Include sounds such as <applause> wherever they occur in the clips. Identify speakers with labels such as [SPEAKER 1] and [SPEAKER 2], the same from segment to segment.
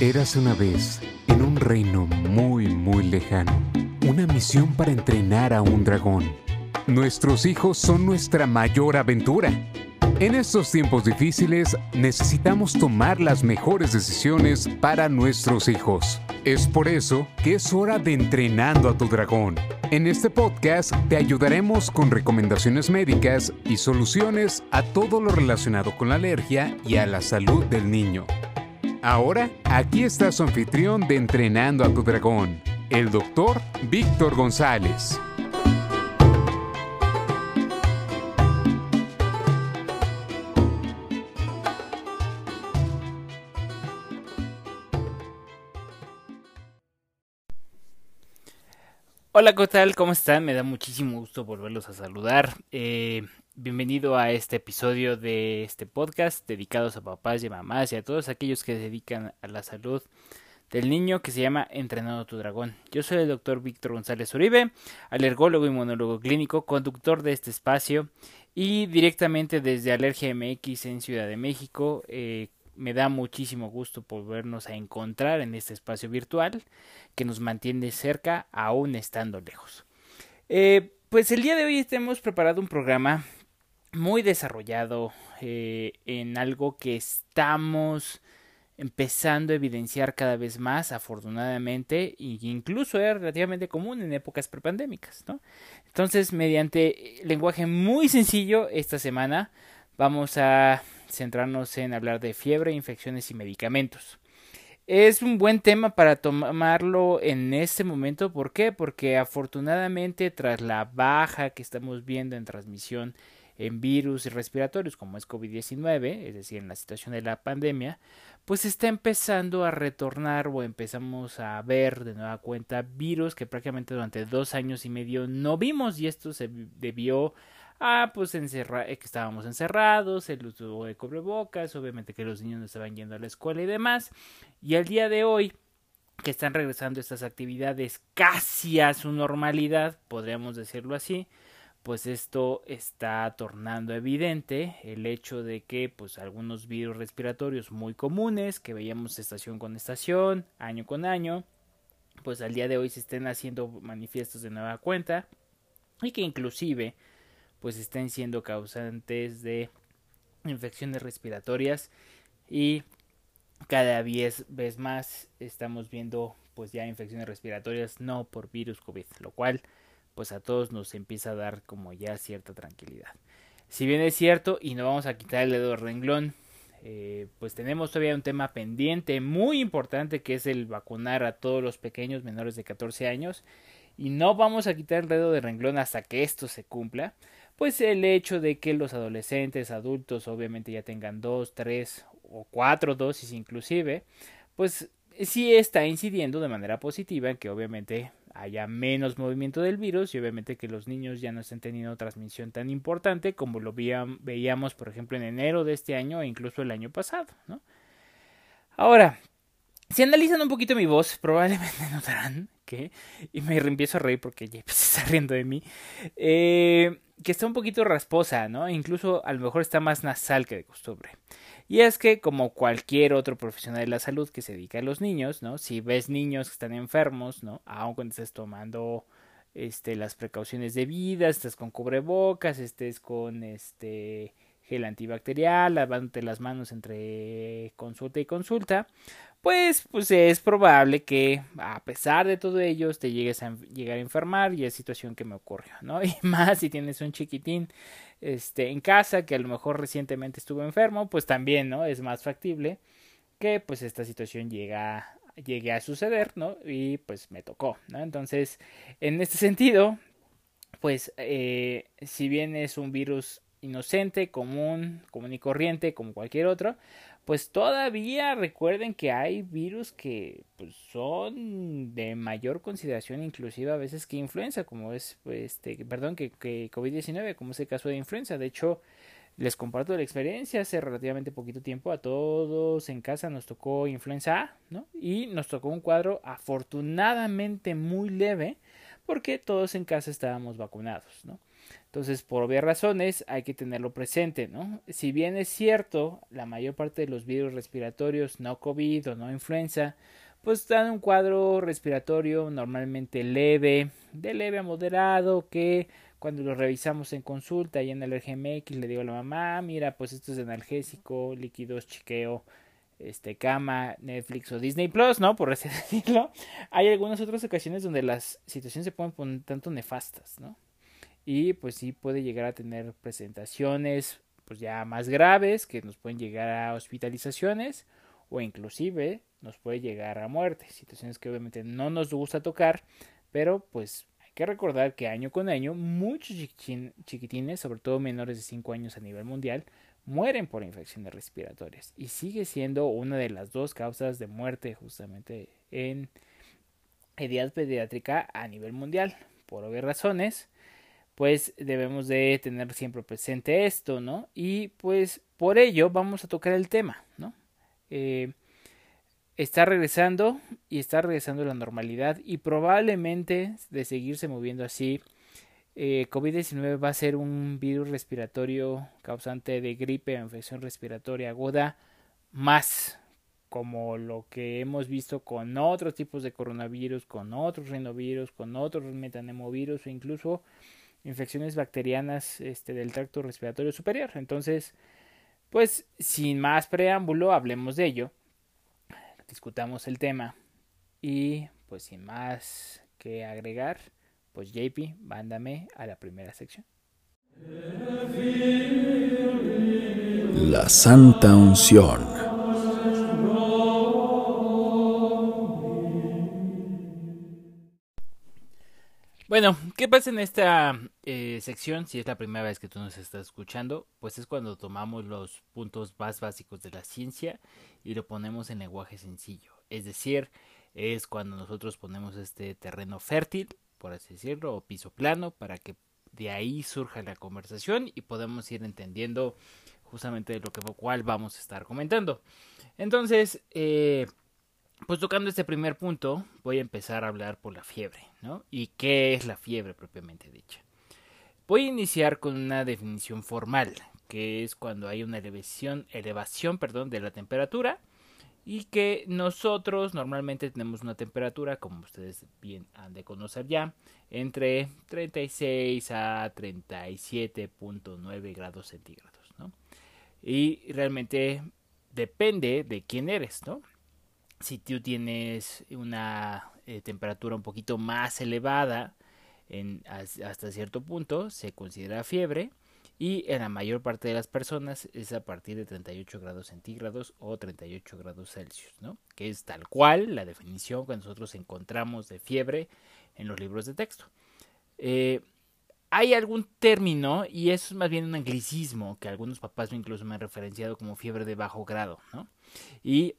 [SPEAKER 1] Érase una vez, en un reino muy, muy lejano, una misión para entrenar a un dragón. Nuestros hijos son nuestra mayor aventura. En estos tiempos difíciles necesitamos tomar las mejores decisiones para nuestros hijos. Es por eso que es hora de entrenando a tu dragón. En este podcast te ayudaremos con recomendaciones médicas y soluciones a todo lo relacionado con la alergia y a la salud del niño. Ahora, aquí está su anfitrión de Entrenando a tu Dragón, el doctor Víctor González.
[SPEAKER 2] Hola, ¿qué tal? ¿Cómo están? Me da muchísimo gusto volverlos a saludar. Eh, Bienvenido a este episodio de este podcast dedicados a papás y mamás y a todos aquellos que se dedican a la salud del niño que se llama Entrenando tu Dragón. Yo soy el doctor Víctor González Uribe, alergólogo y monólogo clínico, conductor de este espacio y directamente desde Alergia MX en Ciudad de México. Eh, me da muchísimo gusto volvernos a encontrar en este espacio virtual que nos mantiene cerca aún estando lejos. Eh, pues el día de hoy hemos preparado un programa muy desarrollado eh, en algo que estamos empezando a evidenciar cada vez más, afortunadamente, e incluso es relativamente común en épocas prepandémicas, ¿no? Entonces, mediante lenguaje muy sencillo, esta semana vamos a centrarnos en hablar de fiebre, infecciones y medicamentos. Es un buen tema para tomarlo en este momento. ¿Por qué? Porque afortunadamente tras la baja que estamos viendo en transmisión en virus respiratorios como es COVID-19, es decir, en la situación de la pandemia, pues está empezando a retornar o empezamos a ver de nueva cuenta virus que prácticamente durante dos años y medio no vimos y esto se debió a pues encerrar, eh, que estábamos encerrados, el uso de cubrebocas, obviamente que los niños no estaban yendo a la escuela y demás, y al día de hoy que están regresando estas actividades casi a su normalidad, podríamos decirlo así, pues esto está tornando evidente el hecho de que pues algunos virus respiratorios muy comunes que veíamos estación con estación, año con año, pues al día de hoy se estén haciendo manifiestos de nueva cuenta y que inclusive pues estén siendo causantes de infecciones respiratorias y cada vez, más estamos viendo pues ya infecciones respiratorias no por virus COVID, lo cual pues a todos nos empieza a dar como ya cierta tranquilidad. Si bien es cierto, y no vamos a quitar el dedo de renglón, eh, pues tenemos todavía un tema pendiente muy importante que es el vacunar a todos los pequeños menores de 14 años y no vamos a quitar el dedo de renglón hasta que esto se cumpla, pues el hecho de que los adolescentes, adultos, obviamente ya tengan dos, tres o cuatro dosis inclusive, pues sí está incidiendo de manera positiva en que obviamente haya menos movimiento del virus y obviamente que los niños ya no estén teniendo transmisión tan importante como lo veíamos por ejemplo en enero de este año e incluso el año pasado ahora si analizan un poquito mi voz probablemente <laughs> notarán que y me empiezo a reír porque ya se está riendo de mí eh, que está un poquito rasposa no incluso a lo mejor está más nasal que de costumbre y es que, como cualquier otro profesional de la salud que se dedica a los niños, ¿no? Si ves niños que están enfermos, ¿no? Aun cuando estés tomando este, las precauciones debidas, estés con cubrebocas, estés con este gel antibacterial, lavándote las manos entre consulta y consulta, pues, pues es probable que a pesar de todo ello te llegues a llegar a enfermar y es situación que me ocurrió, ¿no? <laughs> Y más si tienes un chiquitín este, en casa que a lo mejor recientemente estuvo enfermo, pues también, ¿no? Es más factible que pues esta situación llega, llegue a suceder, ¿no? Y pues me tocó, ¿no? Entonces, en este sentido, pues eh, si bien es un virus inocente, común, común y corriente, como cualquier otro, pues todavía recuerden que hay virus que pues, son de mayor consideración inclusive a veces que influenza, como es, este, perdón, que, que COVID-19, como es el caso de influenza. De hecho, les comparto la experiencia, hace relativamente poquito tiempo a todos en casa nos tocó influenza A, ¿no? Y nos tocó un cuadro afortunadamente muy leve, porque todos en casa estábamos vacunados, ¿no? Entonces, por obvias razones, hay que tenerlo presente, ¿no? Si bien es cierto, la mayor parte de los virus respiratorios, no COVID o no influenza, pues dan un cuadro respiratorio normalmente leve, de leve a moderado, que cuando lo revisamos en consulta y en el RGMX le digo a la mamá, mira, pues esto es analgésico, líquidos, chiqueo, este, cama, Netflix o Disney Plus, ¿no? Por así <laughs> decirlo. Hay algunas otras ocasiones donde las situaciones se pueden poner tanto nefastas, ¿no? Y pues sí puede llegar a tener presentaciones pues ya más graves que nos pueden llegar a hospitalizaciones o inclusive nos puede llegar a muerte, situaciones que obviamente no nos gusta tocar, pero pues hay que recordar que año con año muchos chiquitines, sobre todo menores de 5 años a nivel mundial, mueren por infecciones respiratorias y sigue siendo una de las dos causas de muerte justamente en edad pediátrica a nivel mundial, por obvias razones pues debemos de tener siempre presente esto, ¿no? Y pues por ello vamos a tocar el tema, ¿no? Eh, está regresando y está regresando la normalidad y probablemente de seguirse moviendo así, eh, COVID-19 va a ser un virus respiratorio causante de gripe o infección respiratoria aguda más como lo que hemos visto con otros tipos de coronavirus, con otros rinovirus, con otros metanemovirus o incluso infecciones bacterianas este, del tracto respiratorio superior. Entonces, pues sin más preámbulo, hablemos de ello, discutamos el tema y pues sin más que agregar, pues JP, mándame a la primera sección.
[SPEAKER 3] La Santa Unción.
[SPEAKER 2] Bueno, ¿qué pasa en esta eh, sección? Si es la primera vez que tú nos estás escuchando, pues es cuando tomamos los puntos más básicos de la ciencia y lo ponemos en lenguaje sencillo. Es decir, es cuando nosotros ponemos este terreno fértil, por así decirlo, o piso plano, para que de ahí surja la conversación y podamos ir entendiendo justamente lo que cual vamos a estar comentando. Entonces, eh, pues tocando este primer punto, voy a empezar a hablar por la fiebre, ¿no? ¿Y qué es la fiebre propiamente dicha? Voy a iniciar con una definición formal, que es cuando hay una elevación, elevación perdón, de la temperatura y que nosotros normalmente tenemos una temperatura, como ustedes bien han de conocer ya, entre 36 a 37.9 grados centígrados, ¿no? Y realmente depende de quién eres, ¿no? Si tú tienes una eh, temperatura un poquito más elevada en, hasta cierto punto se considera fiebre y en la mayor parte de las personas es a partir de 38 grados centígrados o 38 grados Celsius, ¿no? que es tal cual la definición que nosotros encontramos de fiebre en los libros de texto. Eh, hay algún término, y eso es más bien un anglicismo, que algunos papás incluso me han referenciado como fiebre de bajo grado, ¿no? Y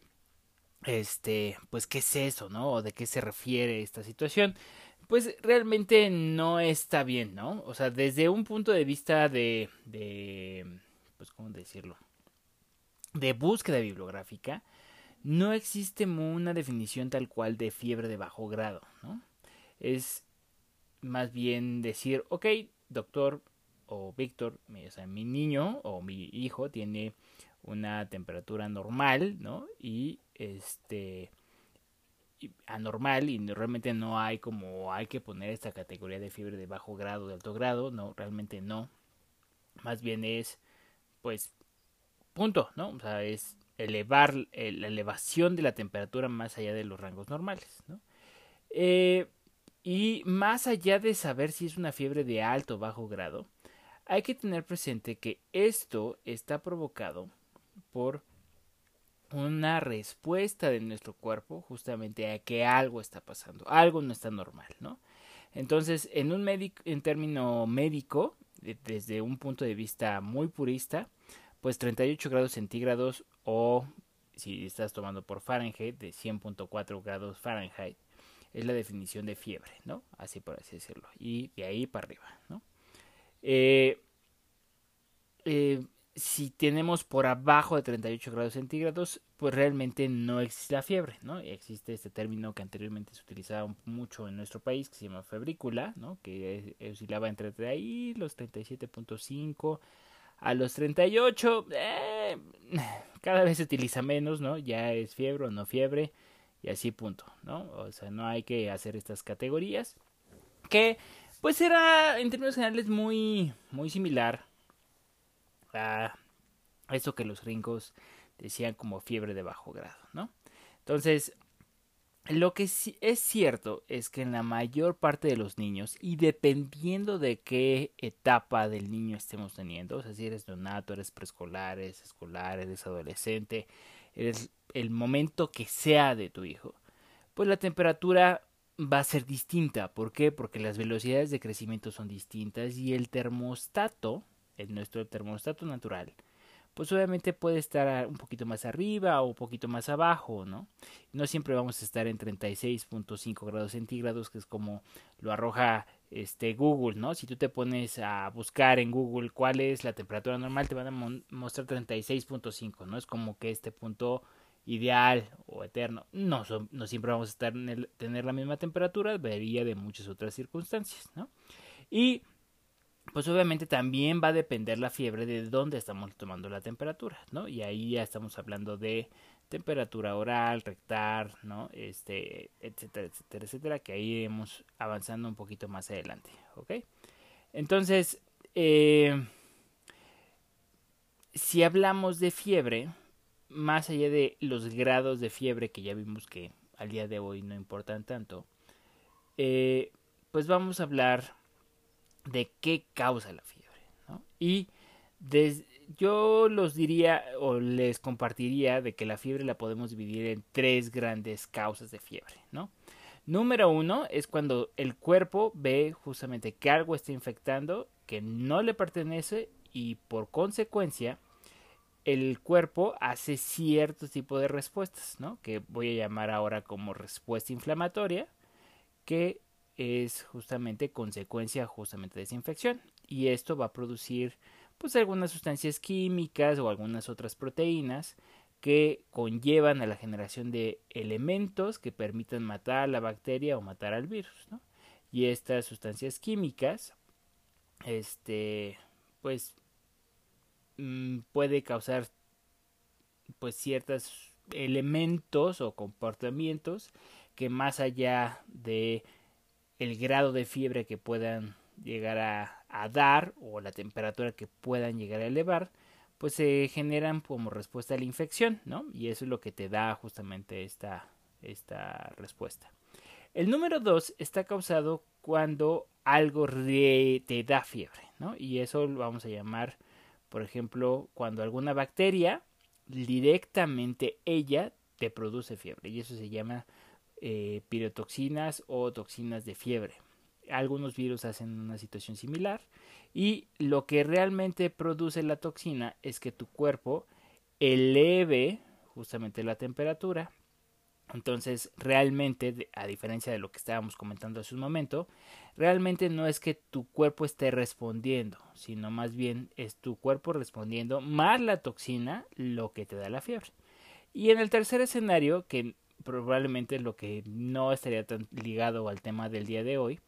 [SPEAKER 2] este, pues qué es eso, ¿no? O de qué se refiere esta situación. Pues realmente no está bien, ¿no? O sea, desde un punto de vista de, de pues, ¿cómo decirlo? De búsqueda bibliográfica, no existe una definición tal cual de fiebre de bajo grado, ¿no? Es más bien decir, ok, doctor o Víctor, o sea, mi niño o mi hijo tiene una temperatura normal, ¿no? Y este anormal y realmente no hay como hay que poner esta categoría de fiebre de bajo grado, de alto grado, no, realmente no. Más bien es, pues, punto, ¿no? O sea, es elevar la elevación de la temperatura más allá de los rangos normales, ¿no? Eh, y más allá de saber si es una fiebre de alto o bajo grado, hay que tener presente que esto está provocado por una respuesta de nuestro cuerpo justamente a que algo está pasando, algo no está normal, ¿no? Entonces, en un en término médico, desde un punto de vista muy purista, pues 38 grados centígrados o si estás tomando por Fahrenheit de 100.4 grados Fahrenheit es la definición de fiebre, ¿no? Así por así decirlo. Y de ahí para arriba, ¿no? Eh, eh, si tenemos por abajo de 38 grados centígrados, pues realmente no existe la fiebre, ¿no? Existe este término que anteriormente se utilizaba mucho en nuestro país, que se llama febrícula, ¿no? Que oscilaba entre ahí los 37.5 a los 38, eh, cada vez se utiliza menos, ¿no? Ya es fiebre o no fiebre, y así punto, ¿no? O sea, no hay que hacer estas categorías, que pues era en términos generales muy, muy similar a eso que los gringos decían como fiebre de bajo grado, ¿no? Entonces, lo que sí es cierto es que en la mayor parte de los niños, y dependiendo de qué etapa del niño estemos teniendo, o sea, si eres neonato, eres preescolar, eres escolar, eres adolescente, eres el momento que sea de tu hijo, pues la temperatura va a ser distinta. ¿Por qué? Porque las velocidades de crecimiento son distintas y el termostato, el nuestro termostato natural, pues obviamente puede estar un poquito más arriba o un poquito más abajo, ¿no? No siempre vamos a estar en 36.5 grados centígrados, que es como lo arroja este Google, ¿no? Si tú te pones a buscar en Google cuál es la temperatura normal, te van a mostrar 36.5, ¿no? Es como que este punto ideal o eterno. No, no siempre vamos a estar en tener la misma temperatura, varía de muchas otras circunstancias, ¿no? Y pues obviamente también va a depender la fiebre de dónde estamos tomando la temperatura, ¿no? Y ahí ya estamos hablando de temperatura oral, rectal, ¿no? Este, etcétera, etcétera, etcétera, que ahí iremos avanzando un poquito más adelante, ¿ok? Entonces, eh, si hablamos de fiebre, más allá de los grados de fiebre que ya vimos que al día de hoy no importan tanto, eh, pues vamos a hablar de qué causa la fiebre. ¿no? Y yo los diría o les compartiría de que la fiebre la podemos dividir en tres grandes causas de fiebre. ¿no? Número uno es cuando el cuerpo ve justamente que algo está infectando, que no le pertenece y por consecuencia el cuerpo hace cierto tipo de respuestas, ¿no? Que voy a llamar ahora como respuesta inflamatoria, que es justamente consecuencia justamente de esa infección y esto va a producir pues algunas sustancias químicas o algunas otras proteínas que conllevan a la generación de elementos que permitan matar a la bacteria o matar al virus. Y estas sustancias químicas este pues mm, puede causar pues ciertos elementos o comportamientos que más allá de el grado de fiebre que puedan llegar a, dar o la temperatura que puedan llegar a elevar, pues se generan como respuesta a la infección, ¿no? Y eso es lo que te da justamente esta, esta respuesta. El número dos está causado cuando algo te da fiebre, ¿no? Y eso lo vamos a llamar, por ejemplo, cuando alguna bacteria directamente ella te produce fiebre y eso se llama eh, pirotoxinas o toxinas de fiebre. Algunos virus hacen una situación similar y lo que realmente produce la toxina es que tu cuerpo eleve justamente la temperatura. Entonces, realmente, a diferencia de lo que estábamos comentando hace un momento, realmente no es que tu cuerpo esté respondiendo, sino más bien es tu cuerpo respondiendo más la toxina lo que te da la fiebre. Y en el tercer escenario, que probablemente lo que no estaría tan ligado al tema del día de hoy,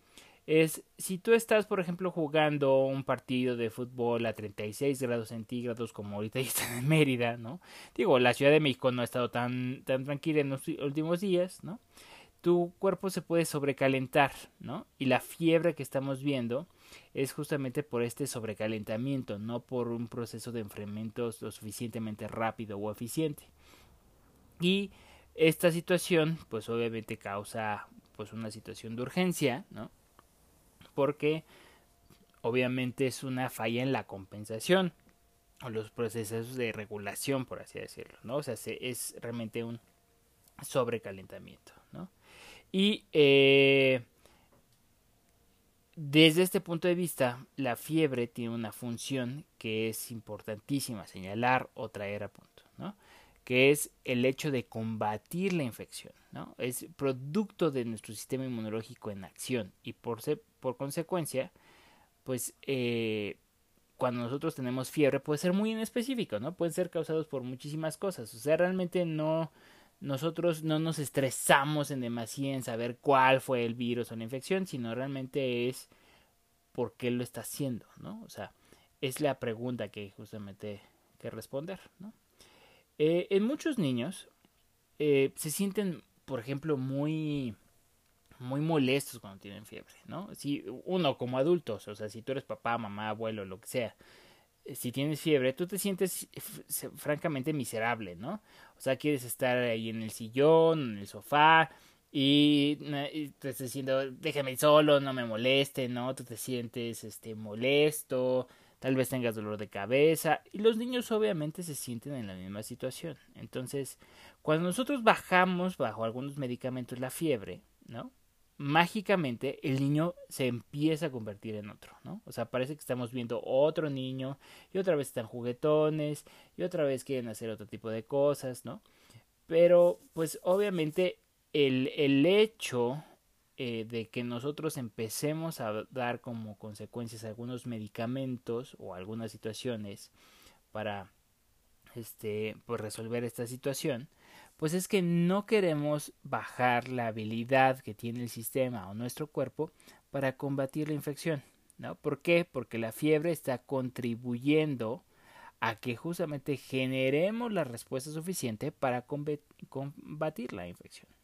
[SPEAKER 2] es si tú estás, por ejemplo, jugando un partido de fútbol a 36 grados centígrados como ahorita <laughs> está en Mérida, ¿no? Digo, la Ciudad de México no ha estado tan, tan tranquila en los últimos días, ¿no? Tu cuerpo se puede sobrecalentar, ¿no? Y la fiebre que estamos viendo es justamente por este sobrecalentamiento, no por un proceso de enfriamiento lo suficientemente rápido o eficiente. Y esta situación, pues obviamente causa pues una situación de urgencia, ¿no? Porque obviamente es una falla en la compensación o los procesos de regulación, por así decirlo, ¿no? O sea, es realmente un sobrecalentamiento, ¿no? Y eh, desde este punto de vista, la fiebre tiene una función que es importantísima señalar o traer a punto, ¿no? Que es el hecho de combatir la infección, ¿no? Es producto de nuestro sistema inmunológico en acción y por, por consecuencia, pues eh, cuando nosotros tenemos fiebre puede ser muy inespecífico, ¿no? Pueden ser causados por muchísimas cosas. O sea, realmente no, nosotros no nos estresamos en demasía en saber cuál fue el virus o la infección, sino realmente es por qué lo está haciendo, ¿no? O sea, es la pregunta que justamente que responder, ¿no? Eh, en muchos niños eh, se sienten, por ejemplo, muy muy molestos cuando tienen fiebre, ¿no? Si uno como adultos, o sea, si tú eres papá, mamá, abuelo, lo que sea, eh, si tienes fiebre, tú te sientes francamente miserable, ¿no? O sea, quieres estar ahí en el sillón, en el sofá, y, te estás diciendo, déjame solo, no me moleste, ¿no? Tú te sientes este molesto, tal vez tengas dolor de cabeza, y los niños obviamente se sienten en la misma situación. Entonces, cuando nosotros bajamos bajo algunos medicamentos la fiebre, ¿no? mágicamente el niño se empieza a convertir en otro, ¿no? O sea, parece que estamos viendo otro niño y otra vez están juguetones y otra vez quieren hacer otro tipo de cosas, ¿no? Pero, pues obviamente el, el hecho eh, de que nosotros empecemos a dar como consecuencias algunos medicamentos o algunas situaciones para este pues resolver esta situación pues es que no queremos bajar la habilidad que tiene el sistema o nuestro cuerpo para combatir la infección. ¿no? ¿Por qué? Porque la fiebre está contribuyendo a que justamente generemos la respuesta suficiente para combatir la infección.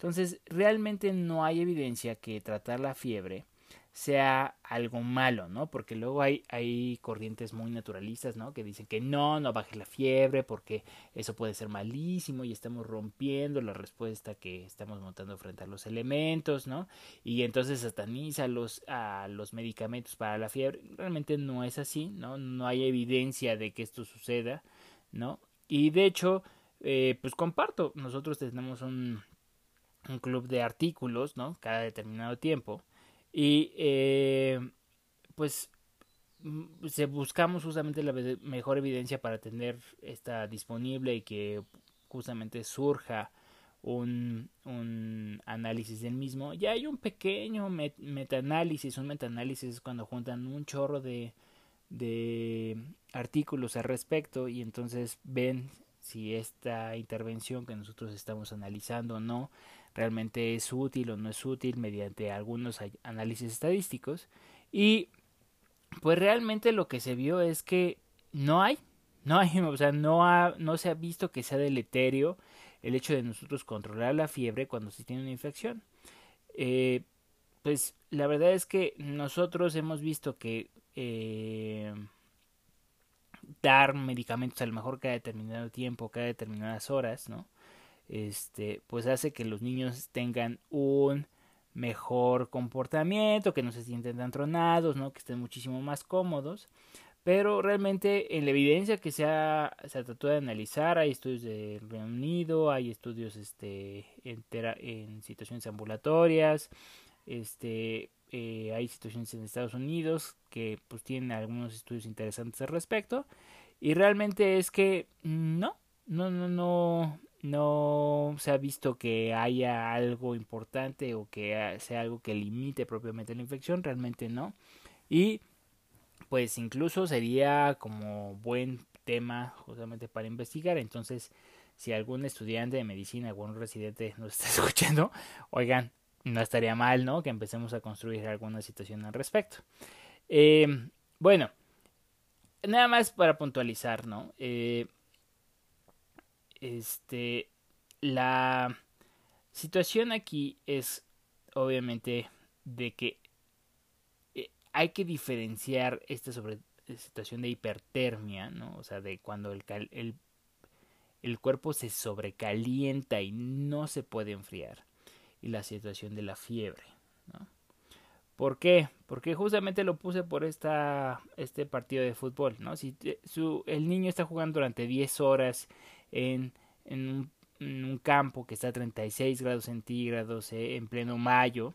[SPEAKER 2] Entonces, realmente no hay evidencia que tratar la fiebre sea algo malo, ¿no? Porque luego hay, hay corrientes muy naturalistas, ¿no? Que dicen que no, no baje la fiebre porque eso puede ser malísimo y estamos rompiendo la respuesta que estamos montando frente a los elementos, ¿no? Y entonces sataniza los, a los medicamentos para la fiebre. Realmente no es así, ¿no? No hay evidencia de que esto suceda, ¿no? Y de hecho, eh, pues comparto, nosotros tenemos un, un club de artículos, ¿no? Cada determinado tiempo y eh, pues mm, se buscamos justamente la mejor evidencia para tener esta disponible y que justamente surja un, un análisis del mismo. Ya hay un pequeño metaanálisis, un metaanálisis es cuando juntan un chorro de, de artículos al respecto y entonces ven si esta intervención que nosotros estamos analizando o no realmente es útil o no es útil mediante algunos análisis estadísticos. Y pues realmente lo que se vio es que no hay no hay <laughs> o sea no ha, no se ha visto que sea deleterio el hecho de nosotros controlar la fiebre cuando se tiene una infección. Eh, pues la verdad es que nosotros hemos visto que eh, dar medicamentos a lo mejor cada determinado tiempo cada determinadas horas no este, pues hace que los niños tengan un mejor comportamiento, que no se sienten tan tronados, ¿no? que estén muchísimo más cómodos. Pero realmente en la evidencia que se ha, se tratado de analizar, hay estudios de Reino Unido, hay estudios este, en, en situaciones ambulatorias, este, eh, hay situaciones en Estados Unidos que pues tienen algunos estudios interesantes al respecto. Y realmente es que no, no, no, no, no se ha visto que haya algo importante o que sea algo que limite propiamente la infección, realmente no. Y pues incluso sería como buen tema justamente para investigar. Entonces, si algún estudiante de medicina, algún residente nos está <laughs> escuchando, oigan, no estaría mal, ¿no? Que empecemos a construir alguna situación al respecto. Eh, bueno, nada más para puntualizar, ¿no? Eh, este, la situación aquí es obviamente de que eh, hay que diferenciar esta sobre situación de hipertermia, ¿no? O sea, de cuando el, el, el cuerpo se sobrecalienta y no se puede enfriar. Y la situación de la fiebre, ¿no? ¿Por qué? Porque justamente lo puse por esta, este partido de fútbol, ¿no? Si el niño está jugando durante 10 horas en, en, un, campo que está a 36 grados centígrados eh, en pleno mayo,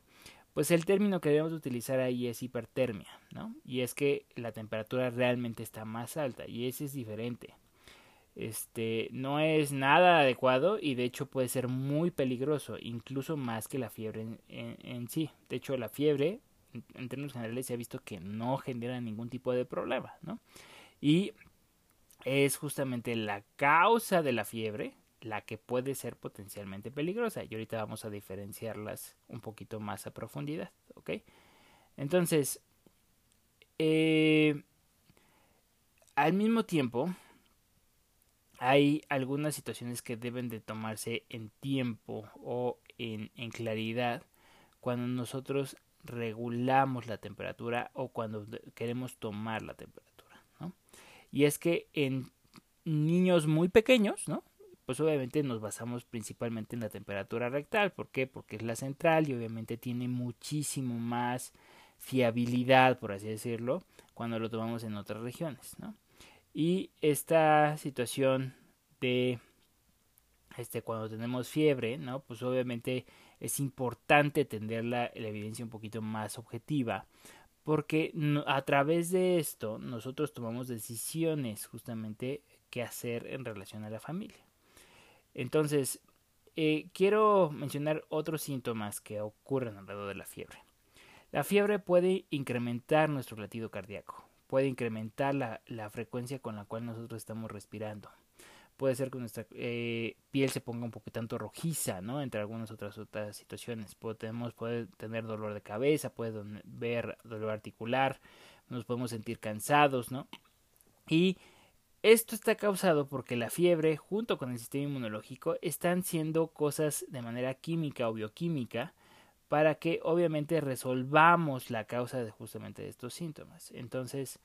[SPEAKER 2] pues el término que debemos utilizar ahí es hipertermia, ¿no? Y es que la temperatura realmente está más alta y ese es diferente. Este no es nada adecuado y de hecho puede ser muy peligroso, incluso más que la fiebre en, en sí. De hecho, la fiebre en, términos generales se ha visto que no genera ningún tipo de problema, ¿no? Y es justamente la causa de la fiebre la que puede ser potencialmente peligrosa. Y ahorita vamos a diferenciarlas un poquito más a profundidad, ¿ok? Entonces, eh, al mismo tiempo, hay algunas situaciones que deben de tomarse en tiempo o en, en claridad cuando nosotros regulamos la temperatura o cuando queremos tomar la temperatura. Y es que en niños muy pequeños, ¿no? pues obviamente nos basamos principalmente en la temperatura rectal. ¿Por qué? Porque es la central y obviamente tiene muchísimo más fiabilidad, por así decirlo, cuando lo tomamos en otras regiones, ¿no? Y esta situación de este cuando tenemos fiebre, ¿no? Pues obviamente es importante tener la, evidencia un poquito más objetiva, porque a través de esto nosotros tomamos decisiones justamente que hacer en relación a la familia. Entonces, eh, quiero mencionar otros síntomas que ocurren alrededor de la fiebre. La fiebre puede incrementar nuestro latido cardíaco, puede incrementar la, la frecuencia con la cual nosotros estamos respirando. Puede ser que nuestra eh, piel se ponga un poco tanto rojiza, ¿no? Entre algunas otras otras situaciones. Podemos puede tener dolor de cabeza, puede ver dolor articular, nos podemos sentir cansados, ¿no? Y esto está causado porque la fiebre, junto con el sistema inmunológico, están siendo cosas de manera química o bioquímica para que obviamente resolvamos la causa de justamente estos síntomas. Entonces,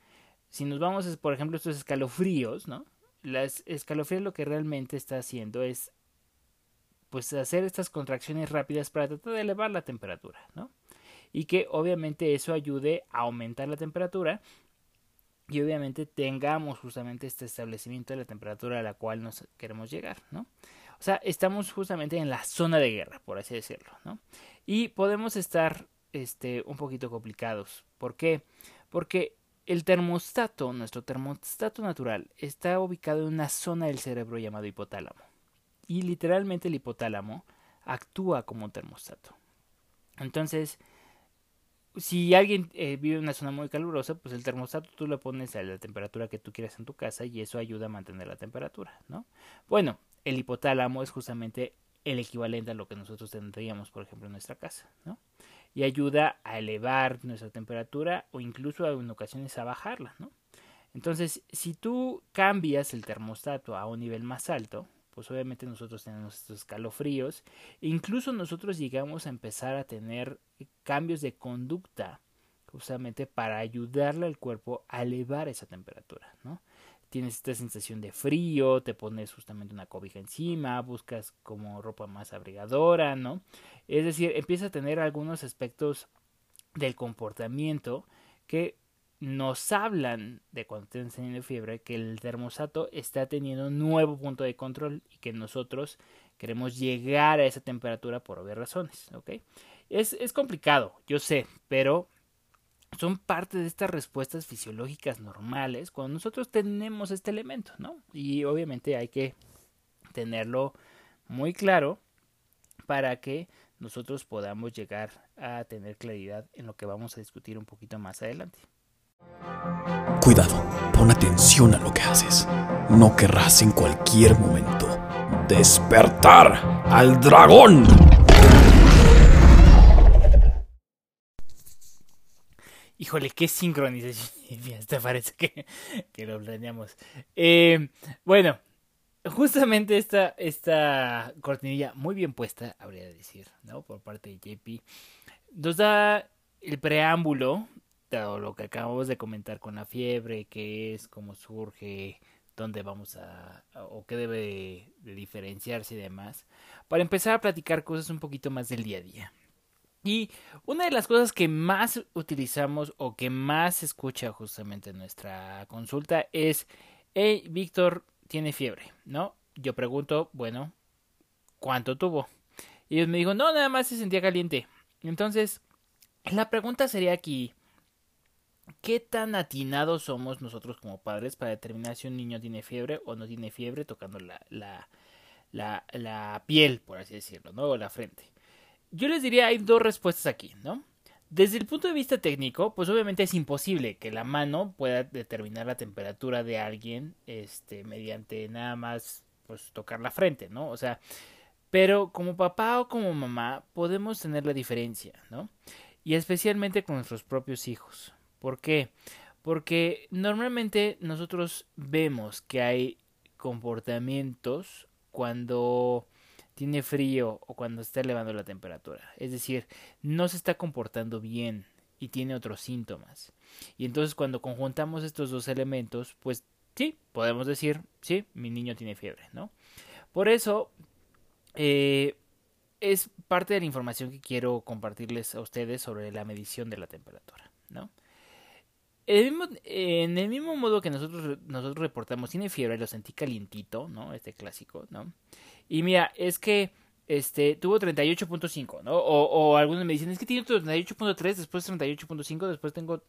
[SPEAKER 2] si nos vamos, por ejemplo, estos escalofríos, ¿no? Las escalofríos lo que realmente está haciendo es pues hacer estas contracciones rápidas para tratar de elevar la temperatura, ¿no? Y que obviamente eso ayude a aumentar la temperatura y obviamente tengamos justamente este establecimiento de la temperatura a la cual nos queremos llegar, ¿no? O sea, estamos justamente en la zona de guerra, por así decirlo, ¿no? Y podemos estar este, un poquito complicados. ¿Por qué? Porque el termostato, nuestro termostato natural, está ubicado en una zona del cerebro llamado hipotálamo. Y literalmente el hipotálamo actúa como un termostato. Entonces, si alguien eh, vive en una zona muy calurosa, pues el termostato tú lo pones a la temperatura que tú quieras en tu casa y eso ayuda a mantener la temperatura, ¿no? Bueno, el hipotálamo es justamente el equivalente a lo que nosotros tendríamos, por ejemplo, en nuestra casa, ¿no? Y ayuda a elevar nuestra temperatura o incluso en ocasiones a bajarla, ¿no? Entonces, si tú cambias el termostato a un nivel más alto, pues obviamente nosotros tenemos estos escalofríos, e incluso nosotros llegamos a empezar a tener cambios de conducta, justamente para ayudarle al cuerpo a elevar esa temperatura, ¿no? Tienes esta sensación de frío, te pones justamente una cobija encima, buscas como ropa más abrigadora, ¿no? Es decir, empieza a tener algunos aspectos del comportamiento que nos hablan de cuando tienes teniendo fiebre que el termostato está teniendo un nuevo punto de control y que nosotros queremos llegar a esa temperatura por obvias razones, ¿ok? Es, es complicado, yo sé, pero son parte de estas respuestas fisiológicas normales cuando nosotros tenemos este elemento, ¿no? Y obviamente hay que tenerlo muy claro para que nosotros podamos llegar a tener claridad en lo que vamos a discutir un poquito más adelante.
[SPEAKER 3] Cuidado, pon atención a lo que haces. No querrás en cualquier momento despertar al dragón.
[SPEAKER 2] Híjole, qué sincronización. Hasta <laughs> parece que, que lo planeamos. Eh, bueno, justamente esta, esta cortinilla muy bien puesta, habría de decir, ¿no? Por parte de JP, nos da el preámbulo de lo que acabamos de comentar con la fiebre, qué es, cómo surge, dónde vamos a, o qué debe de diferenciarse y demás, para empezar a platicar cosas un poquito más del día a día. Y una de las cosas que más utilizamos o que más se escucha justamente en nuestra consulta es, hey, Víctor tiene fiebre, ¿no? Yo pregunto, bueno, ¿cuánto tuvo? Y ellos me dijo, no, nada más se sentía caliente. Entonces, la pregunta sería aquí, ¿qué tan atinados somos nosotros como padres para determinar si un niño tiene fiebre o no tiene fiebre tocando la, la, la, la piel, por así decirlo, ¿no? O la frente. Yo les diría, hay dos respuestas aquí, ¿no? Desde el punto de vista técnico, pues obviamente es imposible que la mano pueda determinar la temperatura de alguien este, mediante nada más pues tocar la frente, ¿no? O sea, pero como papá o como mamá podemos tener la diferencia, ¿no? Y especialmente con nuestros propios hijos. ¿Por qué? Porque normalmente nosotros vemos que hay comportamientos cuando tiene frío o cuando está elevando la temperatura. Es decir, no se está comportando bien y tiene otros síntomas. Y entonces cuando conjuntamos estos dos elementos, pues sí, podemos decir, sí, mi niño tiene fiebre, ¿no? Por eso, eh, es parte de la información que quiero compartirles a ustedes sobre la medición de la temperatura, ¿no? en el mismo modo que nosotros, nosotros reportamos, tiene fiebre, lo sentí calientito, ¿no? Este clásico, ¿no? Y mira, es que este tuvo 38.5, ¿no? O, algunos me dicen, es que tiene 38.3, después 38.5, después tengo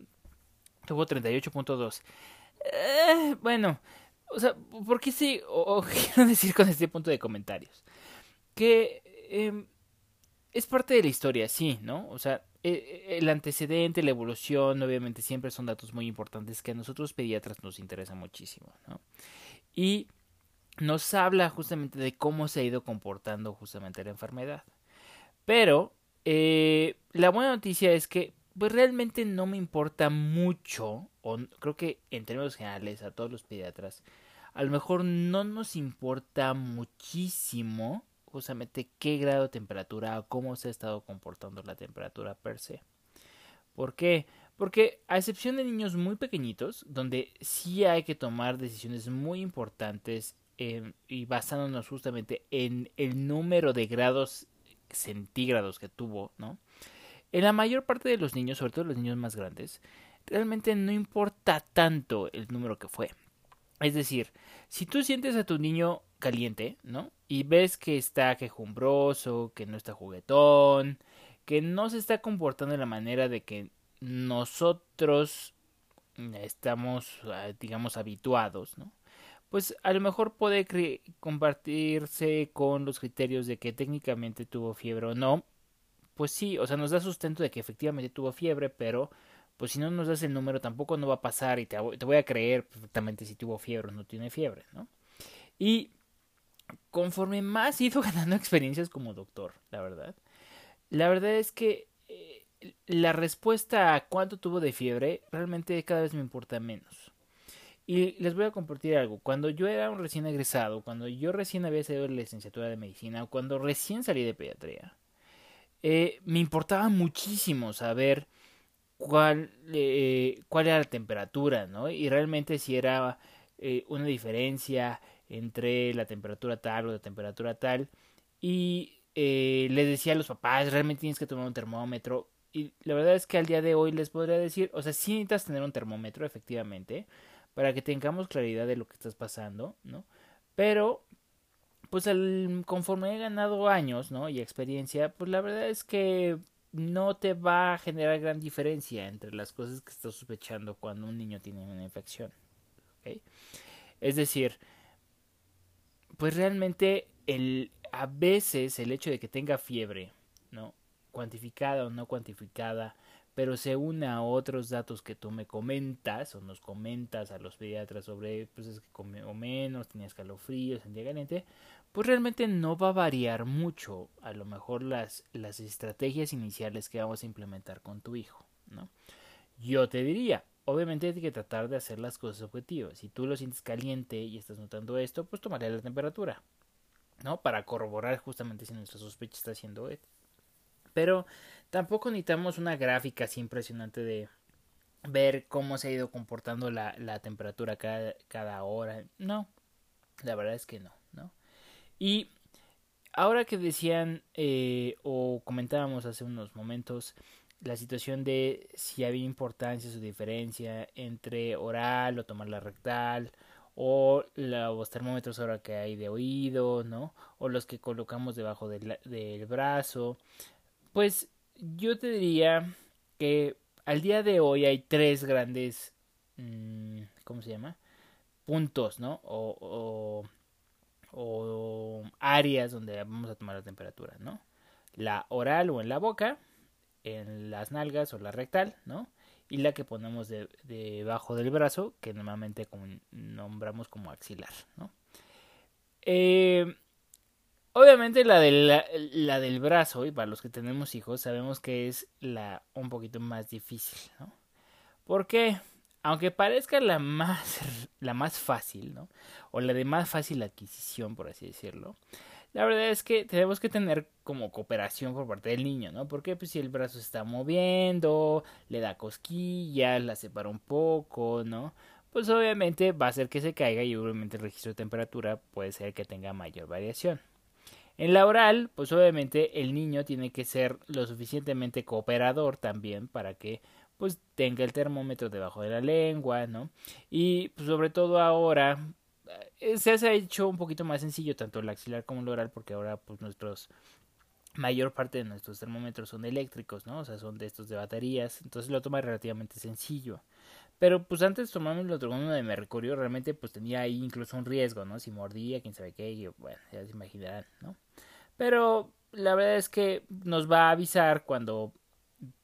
[SPEAKER 2] tuvo 38.2. Eh, bueno, o sea, ¿por qué sí? O, <laughs> quiero decir con este punto de comentarios que eh, es parte de la historia, sí, ¿no? O sea, e, e, el antecedente, la evolución, obviamente siempre son datos muy importantes que a nosotros pediatras nos interesa muchísimo, ¿no? Y nos habla justamente de cómo se ha ido comportando justamente la enfermedad. Pero eh, la buena noticia es que pues realmente no me importa mucho, o creo que en términos generales a todos los pediatras, a lo mejor no nos importa muchísimo justamente qué grado de temperatura o cómo se ha estado comportando la temperatura per se. ¿Por qué? Porque a excepción de niños muy pequeñitos, donde sí hay que tomar decisiones muy importantes em, y basándonos justamente en el número de grados centígrados que tuvo, ¿no? En la mayor parte de los niños, sobre todo los niños más grandes, realmente no importa tanto el número que fue. Es decir, si tú sientes a tu niño caliente, ¿no? Y ves que está quejumbroso, que no está juguetón, que no se está comportando de la manera de que nosotros estamos, ah, digamos, habituados, ¿no? Pues a lo mejor puede compartirse con los criterios de que técnicamente tuvo fiebre o no. Pues sí, o sea, nos da sustento de que efectivamente tuvo fiebre, pero pues si no nos das el número tampoco no va a pasar y te, te voy a creer perfectamente si tuvo fiebre o no tiene fiebre, ¿no? Y conforme más he ido <laughs> ganando experiencias como doctor, la verdad, la verdad es que eh, la respuesta a cuánto tuvo de fiebre realmente cada vez me importa menos. Y les voy a compartir algo. Cuando yo era un recién egresado, cuando yo recién había salido de la licenciatura de medicina, cuando recién salí de pediatría, eh, me importaba muchísimo saber cuál, eh, cuál era la temperatura, ¿no? Y realmente si era una diferencia entre la temperatura tal o la temperatura tal. Y eh, les decía a los papás, realmente tienes que tomar un termómetro. Y la verdad es que al día de hoy les podría decir, o sea, sí necesitas tener un termómetro, efectivamente, para que tengamos claridad de lo que estás pasando, ¿no? Pero, pues al, conforme he ganado años, ¿no? Y experiencia, pues la verdad es que no te va a generar gran diferencia entre las cosas que estás sospechando cuando un niño tiene una infección. Es decir, pues realmente el, a veces el hecho de que tenga fiebre, ¿no? Cuantificada o no cuantificada, pero se une a otros datos que tú me comentas o nos comentas a los pediatras sobre, pues es que comió menos, tenía escalofrío, sentía caliente, pues realmente no va a variar mucho a lo mejor las, las estrategias iniciales que vamos a implementar con tu hijo, ¿no? Yo te diría, obviamente hay que tratar de hacer las cosas objetivas. Si tú lo sientes caliente y estás notando esto, pues tomaré la temperatura, ¿no? Para corroborar justamente si nuestra sospecha está esto. Pero tampoco necesitamos una gráfica así impresionante de ver cómo se ha ido comportando la, la temperatura cada, cada hora. No, la verdad es que no, ¿no? Y ahora que decían eh, o comentábamos hace unos momentos la situación de si había importancia o diferencia entre oral o tomar la rectal o los termómetros ahora que hay de oído, ¿no? O los que colocamos debajo del, del brazo. Pues yo te diría que al día de hoy hay tres grandes, mm, ¿cómo se llama? Puntos, ¿no? O, o, o áreas donde vamos a tomar la temperatura, ¿no? La oral o en la boca, en las nalgas o la rectal, ¿no? Y la que ponemos debajo del brazo, que normalmente nombramos como axilar, ¿no? Eh, obviamente la del, la, del brazo, y para los que tenemos hijos, sabemos que es la un poquito más difícil, ¿no? ¿Por qué? Aunque parezca la más, <laughs> la más fácil, ¿no? O la de más fácil adquisición, por así decirlo. La verdad es que tenemos que tener como cooperación por parte del niño, ¿no? Porque pues si el brazo se está moviendo, le da cosquillas, la separa un poco, ¿no? Pues obviamente va a hacer que se caiga y obviamente el registro de temperatura puede ser que tenga mayor variación. En la oral, pues obviamente el niño tiene que ser lo suficientemente cooperador también para que pues tenga el termómetro debajo de la lengua, ¿no? Y pues, sobre todo ahora eh, se ha hecho un poquito más sencillo tanto el axilar como el oral porque ahora pues nuestros mayor parte de nuestros termómetros son eléctricos, ¿no? O sea, son de estos de baterías, entonces lo toma relativamente sencillo. Pero pues antes tomarme el otro uno de mercurio realmente pues tenía ahí incluso un riesgo, ¿no? Si mordía, quién sabe qué, bueno, ya se imaginarán, ¿no? Pero la verdad es que nos va a avisar cuando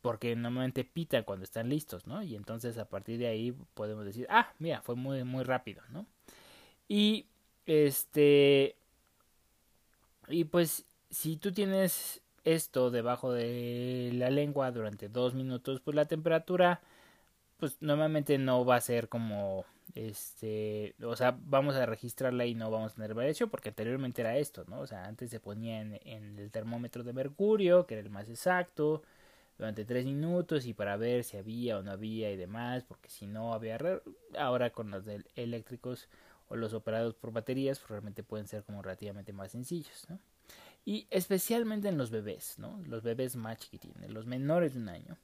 [SPEAKER 2] porque normalmente pitan cuando están listos, ¿no? Y entonces a partir de ahí podemos decir, ah, mira, fue muy, muy rápido, ¿no? Y este, y pues si tú tienes esto debajo de la lengua durante dos minutos, pues la temperatura, pues normalmente no va a ser como, este, o sea, vamos a registrarla y no vamos a tener variación porque anteriormente era esto, ¿no? O sea, antes se ponía en, el termómetro de mercurio, que era el más exacto, durante tres minutos y para ver si había o no había y demás, porque si no había ahora con los eléctricos o los operados por baterías pues realmente pueden ser como relativamente más sencillos, ¿no? Y especialmente en los bebés, ¿no? Los bebés más chiquitines, los menores de un año.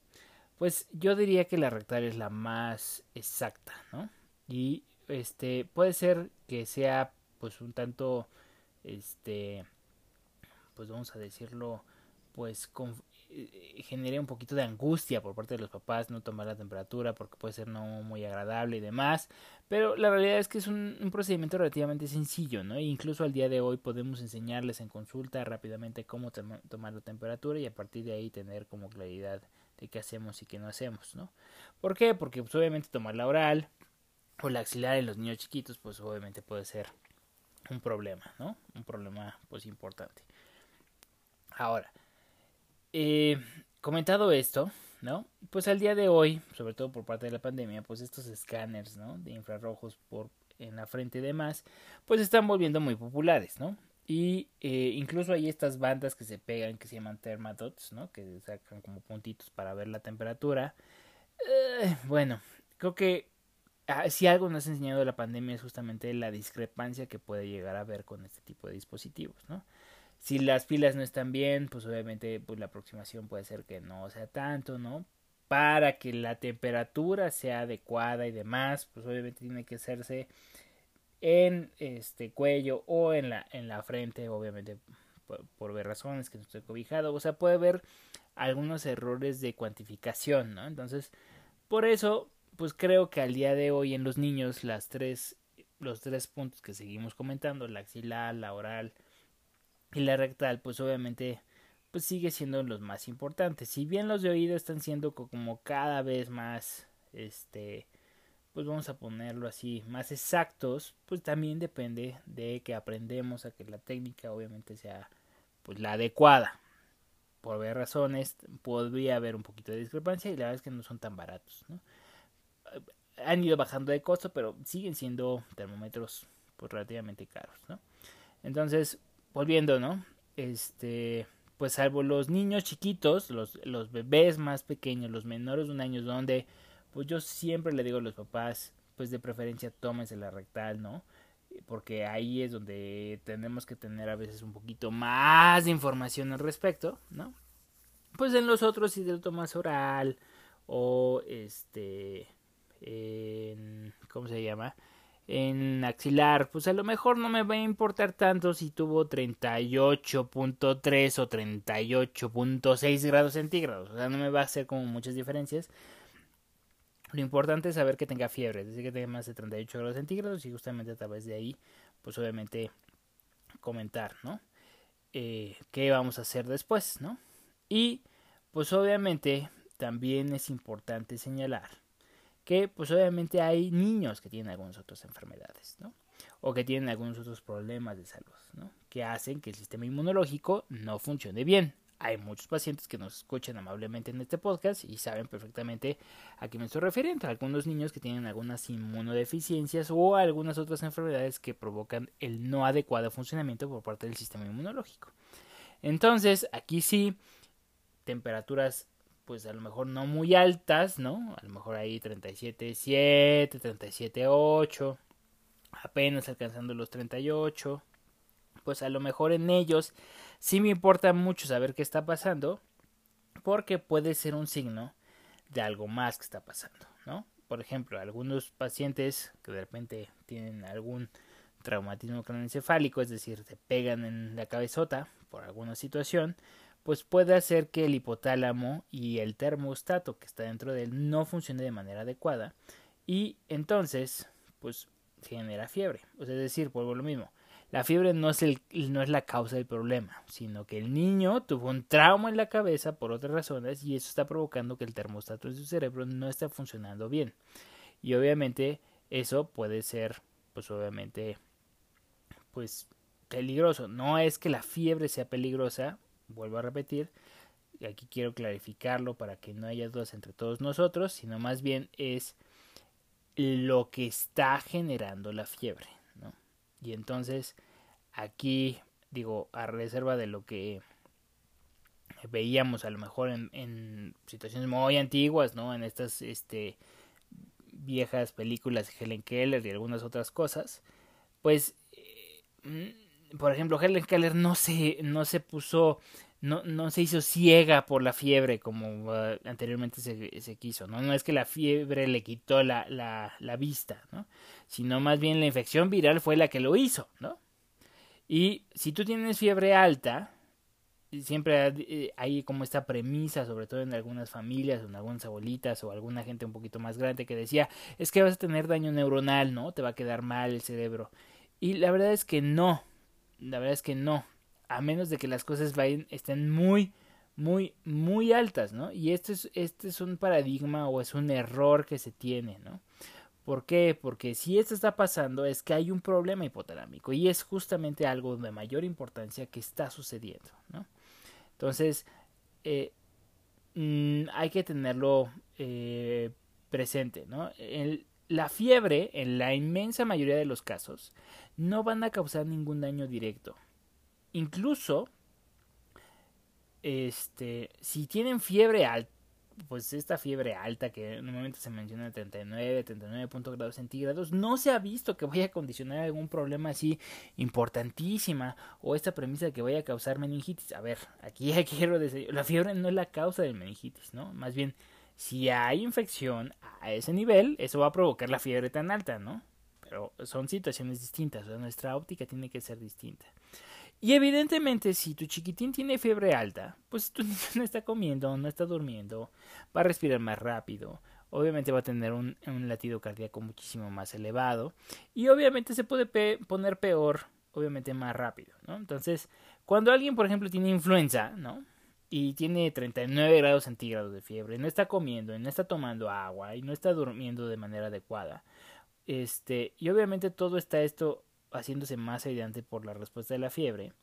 [SPEAKER 2] Pues yo diría que la rectal es la más exacta, ¿no? Y este puede ser que sea pues un tanto este pues vamos a decirlo pues con, eh, genere un poquito de angustia por parte de los papás no tomar la temperatura porque puede ser no muy agradable y demás pero la realidad es que es un, procedimiento relativamente sencillo no e incluso al día de hoy podemos enseñarles en consulta rápidamente cómo tomar la temperatura y a partir de ahí tener como claridad qué hacemos y qué no hacemos no ¿por qué? porque pues, obviamente tomar la oral o la axilar en los niños chiquitos pues obviamente puede ser un problema no un problema pues importante ahora eh, comentado esto, ¿no? Pues al día de hoy, sobre todo por parte de la pandemia, pues estos escáneres, ¿no? De infrarrojos por en la frente y demás, pues están volviendo muy populares, ¿no? Y eh, incluso hay estas bandas que se pegan que se llaman thermadots, ¿no? Que sacan como puntitos para ver la temperatura. Eh, bueno, creo que ah, si algo nos ha enseñado la pandemia es justamente la discrepancia que puede llegar a haber con este tipo de dispositivos, ¿no? Si las pilas no están bien, pues obviamente pues la aproximación puede ser que no sea tanto, ¿no? Para que la temperatura sea adecuada y demás, pues obviamente tiene que hacerse en este cuello o en la en la frente, obviamente por, ver razones que no estoy cobijado, o sea, puede haber algunos errores de cuantificación, ¿no? Entonces, por eso, pues creo que al día de hoy en los niños las tres los tres puntos que seguimos comentando, la axilar, la oral y la rectal pues obviamente pues sigue siendo los más importantes si bien los de oído están siendo como cada vez más este pues vamos a ponerlo así más exactos pues también depende de que aprendemos a que la técnica obviamente sea pues la adecuada por ver razones podría haber un poquito de discrepancia y la verdad es que no son tan baratos ¿no? han ido bajando de costo pero siguen siendo termómetros pues relativamente caros ¿no? entonces volviendo, ¿no? Este, pues salvo los niños chiquitos, los, los bebés más pequeños, los menores de un año, donde, pues yo siempre le digo a los papás, pues de preferencia tómense la rectal, ¿no? Porque ahí es donde tenemos que tener a veces un poquito más de información al respecto, ¿no? Pues en los otros si lo tomas oral o este, en, ¿cómo se llama? en axilar, pues a lo mejor no me va a importar tanto si tuvo 38.3 o 38.6 grados centígrados, o sea, no me va a hacer como muchas diferencias. Lo importante es saber que tenga fiebre, es decir, que tenga más de 38 grados centígrados y justamente a través de ahí, pues obviamente comentar, ¿no? Eh, ¿Qué vamos a hacer después, ¿no? Y pues obviamente también es importante señalar que pues obviamente hay niños que tienen algunas otras enfermedades, ¿no? O que tienen algunos otros problemas de salud, ¿no? Que hacen que el sistema inmunológico no funcione bien. Hay muchos pacientes que nos escuchan amablemente en este podcast y saben perfectamente a qué me estoy refiriendo. Algunos niños que tienen algunas inmunodeficiencias o algunas otras enfermedades que provocan el no adecuado funcionamiento por parte del sistema inmunológico. Entonces, aquí sí, temperaturas pues a lo mejor no muy altas, ¿no? A lo mejor ahí 37.7, 37.8, apenas alcanzando los 38. Pues a lo mejor en ellos sí me importa mucho saber qué está pasando, porque puede ser un signo de algo más que está pasando, ¿no? Por ejemplo, algunos pacientes que de repente tienen algún traumatismo craneoencefálico, es decir, se pegan en la cabezota por alguna situación, pues puede hacer que el hipotálamo y el termostato que está dentro de él no funcione de manera adecuada y entonces pues genera fiebre. O sea, es decir, por lo mismo, la fiebre no es, el, no es la causa del problema, sino que el niño tuvo un trauma en la cabeza por otras razones y eso está provocando que el termostato de su cerebro no esté funcionando bien. Y obviamente eso puede ser, pues obviamente, pues peligroso. No es que la fiebre sea peligrosa, vuelvo a repetir, aquí quiero clarificarlo para que no haya dudas entre todos nosotros, sino más bien es lo que está generando la fiebre. Y entonces aquí digo a reserva de lo que veíamos a lo mejor en, situaciones muy antiguas, ¿no? En estas este viejas películas de Helen Keller y algunas otras cosas, pues eh, por ejemplo, Helen Keller no se, no se puso, no, no se hizo ciega por la fiebre como uh, anteriormente se, quiso, ¿no? No es que la fiebre le quitó la, la, la vista, ¿no? Sino más bien la infección viral fue la que lo hizo, ¿no? Y si tú tienes fiebre alta, siempre eh, hay como esta premisa, sobre todo en algunas familias, en algunas abuelitas o alguna gente un poquito más grande que decía, es que vas a tener daño neuronal, ¿no? Te va a quedar mal el cerebro. Y la verdad es que no, la verdad es que no. A menos de que las cosas vayan, estén muy, muy, muy altas, ¿no? Y este es, este es un paradigma o es un error que se tiene, ¿no? ¿Por qué? Porque si esto está pasando es que hay un problema hipotalámico y es justamente algo de mayor importancia que está sucediendo, ¿no? Entonces, eh, mm, hay que tenerlo eh, presente, ¿no? El, la fiebre, en la inmensa mayoría de los casos, no van a causar ningún daño directo. Incluso, este, si tienen fiebre alta, pues esta fiebre alta que normalmente se menciona de 39, 39 grados centígrados, no se ha visto que vaya a condicionar algún problema así importantísima o esta premisa de que vaya a causar meningitis. A ver, aquí <laughs> quiero decir, la fiebre no es la causa del meningitis, ¿no? Más bien, si hay infección a ese nivel, eso va a provocar la fiebre tan alta, ¿no? pero son situaciones distintas, nuestra óptica tiene que ser distinta. Y evidentemente, si tu chiquitín tiene fiebre alta, pues tu <laughs> niño no está comiendo, no está durmiendo, va a respirar más rápido, obviamente va a tener un, latido cardíaco muchísimo más elevado y obviamente se puede poner peor, obviamente más rápido, ¿no? Entonces, cuando alguien, por ejemplo, tiene influenza, ¿no? Y tiene 39 grados centígrados de fiebre, no está comiendo, no está tomando agua y no está durmiendo de manera adecuada, este, y obviamente todo está esto haciéndose más evidente por la respuesta de la fiebre.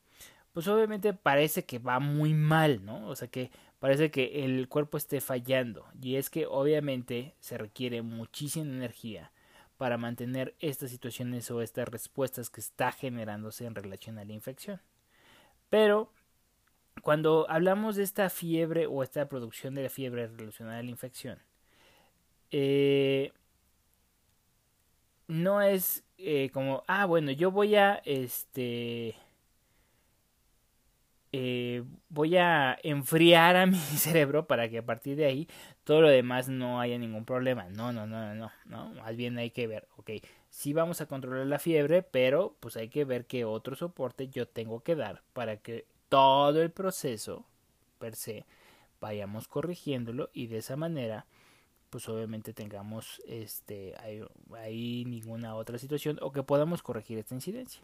[SPEAKER 2] Pues obviamente parece que va muy mal, ¿no? O sea que parece que el cuerpo esté fallando. Y es que obviamente se requiere muchísima energía para mantener estas situaciones o estas respuestas que está generándose en relación a la infección. Pero cuando hablamos de esta fiebre o esta producción de la fiebre relacionada a la infección, eh, no es eh, como, ah, bueno, yo voy a, este, eh, voy a enfriar a <laughs> mi cerebro para que a partir de ahí todo lo demás no haya ningún problema. No, no, no, no, no, más bien hay que ver, ok, sí vamos a controlar la fiebre, pero pues hay que ver qué otro soporte yo tengo que dar para que todo el proceso per se vayamos corrigiéndolo y de esa manera pues obviamente tengamos este ahí, ninguna otra situación o que podamos corregir esta incidencia.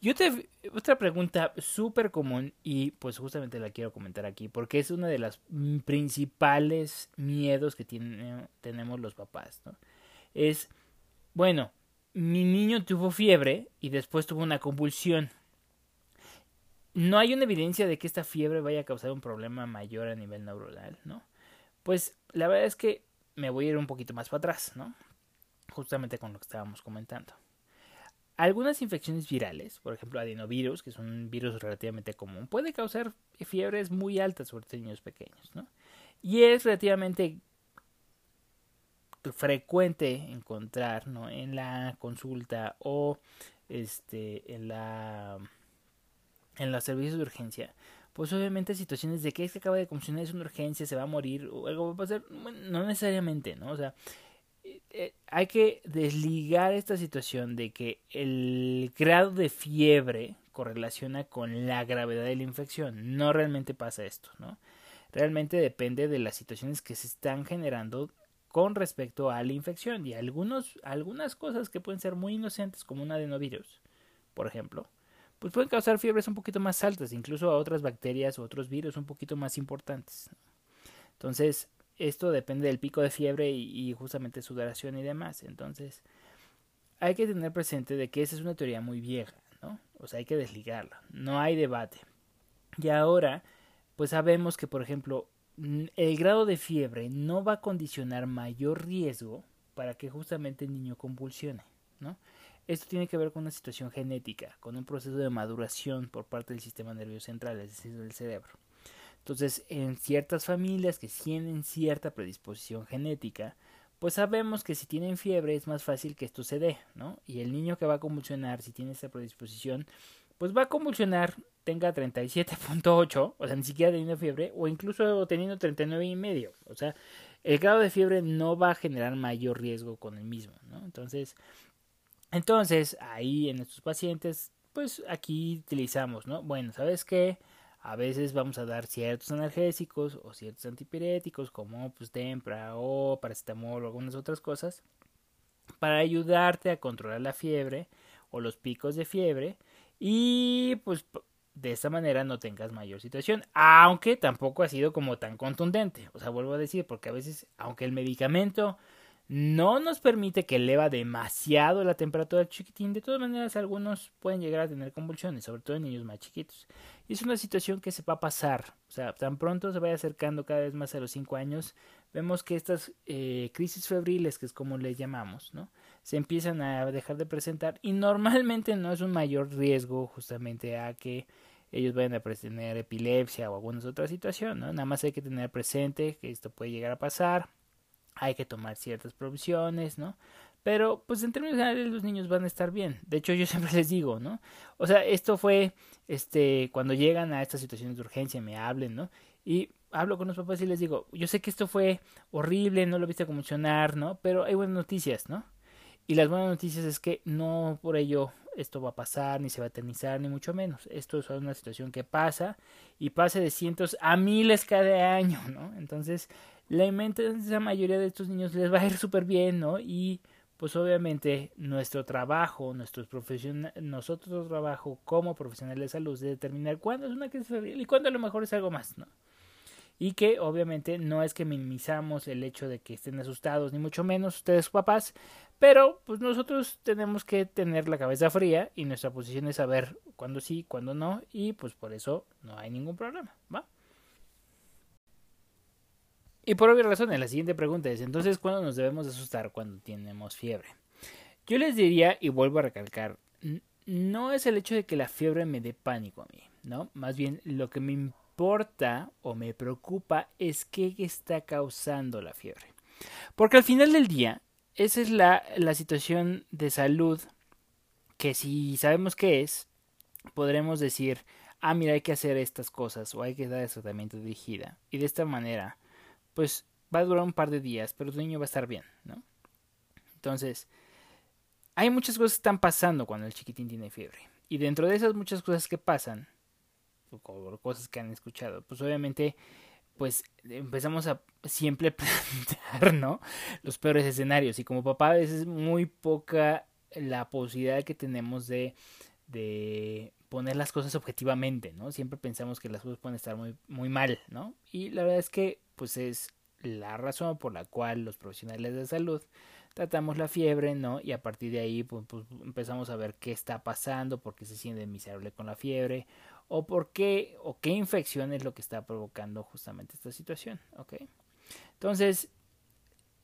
[SPEAKER 2] Y otra, otra pregunta súper común y pues justamente la quiero comentar aquí porque es una de las principales miedos que tiene, tenemos los papás, ¿no? Es, bueno, mi niño tuvo fiebre y después tuvo una convulsión. No hay una evidencia de que esta fiebre vaya a causar un problema mayor a nivel neuronal, ¿no? Pues la verdad es que me voy a ir un poquito más para atrás, ¿no? Justamente con lo que estábamos comentando. Algunas infecciones virales, por ejemplo adenovirus, que es un virus relativamente común, puede causar fiebres muy altas sobre niños pequeños, ¿no? Y es relativamente frecuente encontrar, ¿no? En la consulta o este en la en los servicios de urgencia pues obviamente situaciones de que es que acaba de convulsionar, es una urgencia, se va a morir o algo va a pasar, no necesariamente, ¿no? O sea, eh, eh, hay que desligar esta situación de que el grado de fiebre correlaciona con la gravedad de la infección. No realmente pasa esto, ¿no? Realmente depende de las situaciones que se están generando con respecto a la infección y algunos, algunas cosas que pueden ser muy inocentes como un adenovirus, por ejemplo, pues pueden causar fiebres un poquito más altas, incluso a otras bacterias o otros virus un poquito más importantes. Entonces, esto depende del pico de fiebre y, justamente su duración y demás. Entonces, hay que tener presente de que esa es una teoría muy vieja, ¿no? O sea, hay que desligarla, no hay debate. Y ahora, pues sabemos que, por ejemplo, el grado de fiebre no va a condicionar mayor riesgo para que justamente el niño convulsione, ¿no? Esto tiene que ver con una situación genética, con un proceso de maduración por parte del sistema nervioso central, es decir, del cerebro. Entonces, en ciertas familias que tienen cierta predisposición genética, pues sabemos que si tienen fiebre es más fácil que esto se dé, ¿no? Y el niño que va a convulsionar, si tiene esa predisposición, pues va a convulsionar, tenga 37.8, o sea, ni siquiera teniendo fiebre, o incluso teniendo 39 y medio. O sea, el grado de fiebre no va a generar mayor riesgo con el mismo, ¿no? Entonces, entonces, ahí en estos pacientes, pues aquí utilizamos, ¿no? Bueno, ¿sabes qué? A veces vamos a dar ciertos analgésicos o ciertos antipiréticos como pues tempra o paracetamol o algunas otras cosas para ayudarte a controlar la fiebre o los picos de fiebre y pues de esta manera no tengas mayor situación, aunque tampoco ha sido como tan contundente, o sea, vuelvo a decir, porque a veces, aunque el medicamento no nos permite que eleva demasiado la temperatura del chiquitín. De todas maneras, algunos pueden llegar a tener convulsiones, sobre todo en niños más chiquitos. Y es una situación que se va a pasar. O sea, tan pronto se vaya acercando cada vez más a los 5 años, vemos que estas eh, crisis febriles, que es como les llamamos, ¿no? Se empiezan a dejar de presentar y normalmente no es un mayor riesgo justamente a que ellos vayan a tener epilepsia o alguna otra situación, ¿no? Nada más hay que tener presente que esto puede llegar a pasar hay que tomar ciertas provisiones, ¿no? Pero, pues en términos generales los niños van a estar bien. De hecho, yo <laughs> siempre les digo, ¿no? O sea, esto fue, este, cuando llegan a estas situaciones de urgencia, me hablen, ¿no? Y hablo con los papás y les digo, yo sé que esto fue horrible, no lo viste conmocionar, ¿no? Pero hay buenas noticias, ¿no? Y las buenas noticias es que no por ello esto va a pasar, ni se va a eternizar, ni mucho menos. Esto es una situación que pasa y pasa de cientos a miles cada año, ¿no? Entonces, la inmensa mayoría de estos niños les va a ir súper bien, ¿no? Y pues obviamente nuestro trabajo, nuestros nosotros trabajo como profesionales de salud es determinar cuándo es una crisis febril y cuándo a lo mejor es algo más, ¿no? Y que obviamente no es que minimizamos el hecho de que estén asustados, ni mucho menos ustedes papás, pero pues nosotros tenemos que tener la cabeza fría y nuestra posición es saber cuándo sí, cuándo no, y pues por eso no hay ningún problema, ¿va? Y por obvias razones, la siguiente pregunta es, entonces, ¿cuándo nos debemos asustar cuando tenemos fiebre? Yo les diría, y vuelvo a recalcar, no es el hecho de que la fiebre me dé pánico a mí, ¿no? Más bien, lo que me importa o me preocupa es qué está causando la fiebre. Porque al final del día, esa es la, la situación de salud que si sabemos qué es, podremos decir, ah, mira, hay que hacer estas cosas o hay que dar el tratamiento dirigida. Y de esta manera pues va a durar un par de días, pero tu niño va a estar bien, ¿no? Entonces, hay muchas cosas que están pasando cuando el chiquitín tiene fiebre. Y dentro de esas muchas cosas que pasan, o cosas que han escuchado, pues obviamente pues empezamos a siempre <laughs> plantear, ¿no? Los peores escenarios. Y como papá a veces es muy poca la posibilidad que tenemos de, de poner las cosas objetivamente, ¿no? Siempre pensamos que las cosas pueden estar muy, muy mal, ¿no? Y la verdad es que, pues es la razón por la cual los profesionales de salud tratamos la fiebre, ¿no? Y a partir de ahí pues, pues, empezamos a ver qué está pasando, por qué se siente miserable con la fiebre, o por qué, o qué infección es lo que está provocando justamente esta situación, ¿ok? Entonces,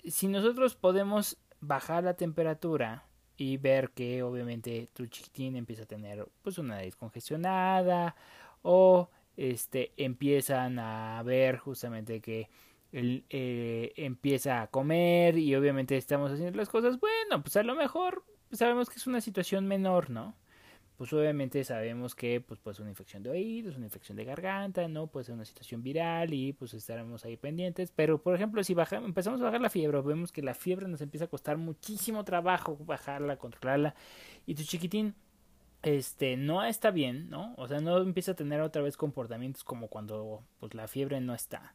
[SPEAKER 2] si nosotros podemos bajar la temperatura y ver que obviamente tu chiquitín empieza a tener pues una nariz congestionada o este empiezan a ver justamente que él eh, empieza a comer y obviamente estamos haciendo las cosas, bueno, pues a lo mejor sabemos que es una situación menor, ¿no? Pues obviamente sabemos que pues puede ser una infección de oídos, una infección de garganta, ¿no? Puede ser una situación viral y pues estaremos ahí pendientes. Pero por ejemplo, si bajamos, empezamos a bajar la fiebre, vemos que la fiebre nos empieza a costar muchísimo trabajo bajarla, controlarla y tu chiquitín este no está bien, ¿no? O sea, no empieza a tener otra vez comportamientos como cuando pues la fiebre no está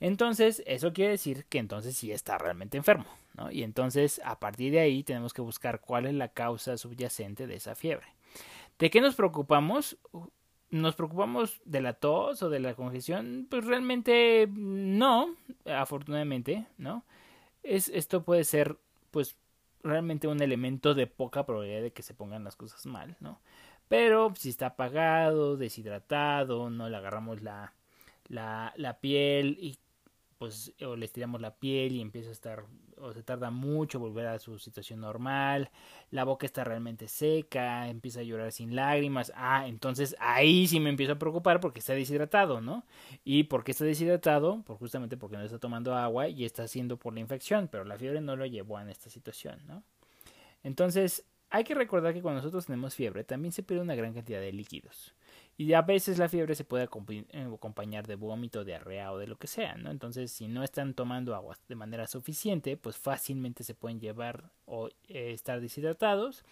[SPEAKER 2] entonces, eso quiere decir que entonces sí está realmente enfermo, ¿no? Y entonces, a partir de ahí, tenemos que buscar cuál es la causa subyacente de esa fiebre. ¿De qué nos preocupamos? ¿Nos preocupamos de la tos o de la congestión? Pues realmente no, afortunadamente, ¿no? Es, esto puede ser, pues, realmente un elemento de poca probabilidad de que se pongan las cosas mal, ¿no? Pero si está apagado, deshidratado, no le agarramos la, la, la piel y pues o le estiramos la piel y empieza a estar o se tarda mucho volver a su situación normal, la boca está realmente seca, empieza a llorar sin lágrimas, ah, entonces ahí sí me empiezo a preocupar porque está deshidratado, ¿no? Y por qué está deshidratado, pues justamente porque no está tomando agua y está haciendo por la infección, pero la fiebre no lo llevó a esta situación, ¿no? Entonces, hay que recordar que cuando nosotros tenemos fiebre también se pierde una gran cantidad de líquidos. Y a veces la fiebre se puede eh, acompañar de vómito, diarrea o de lo que sea, ¿no? Entonces, si no están tomando agua de manera suficiente, pues fácilmente se pueden llevar o eh, estar deshidratados.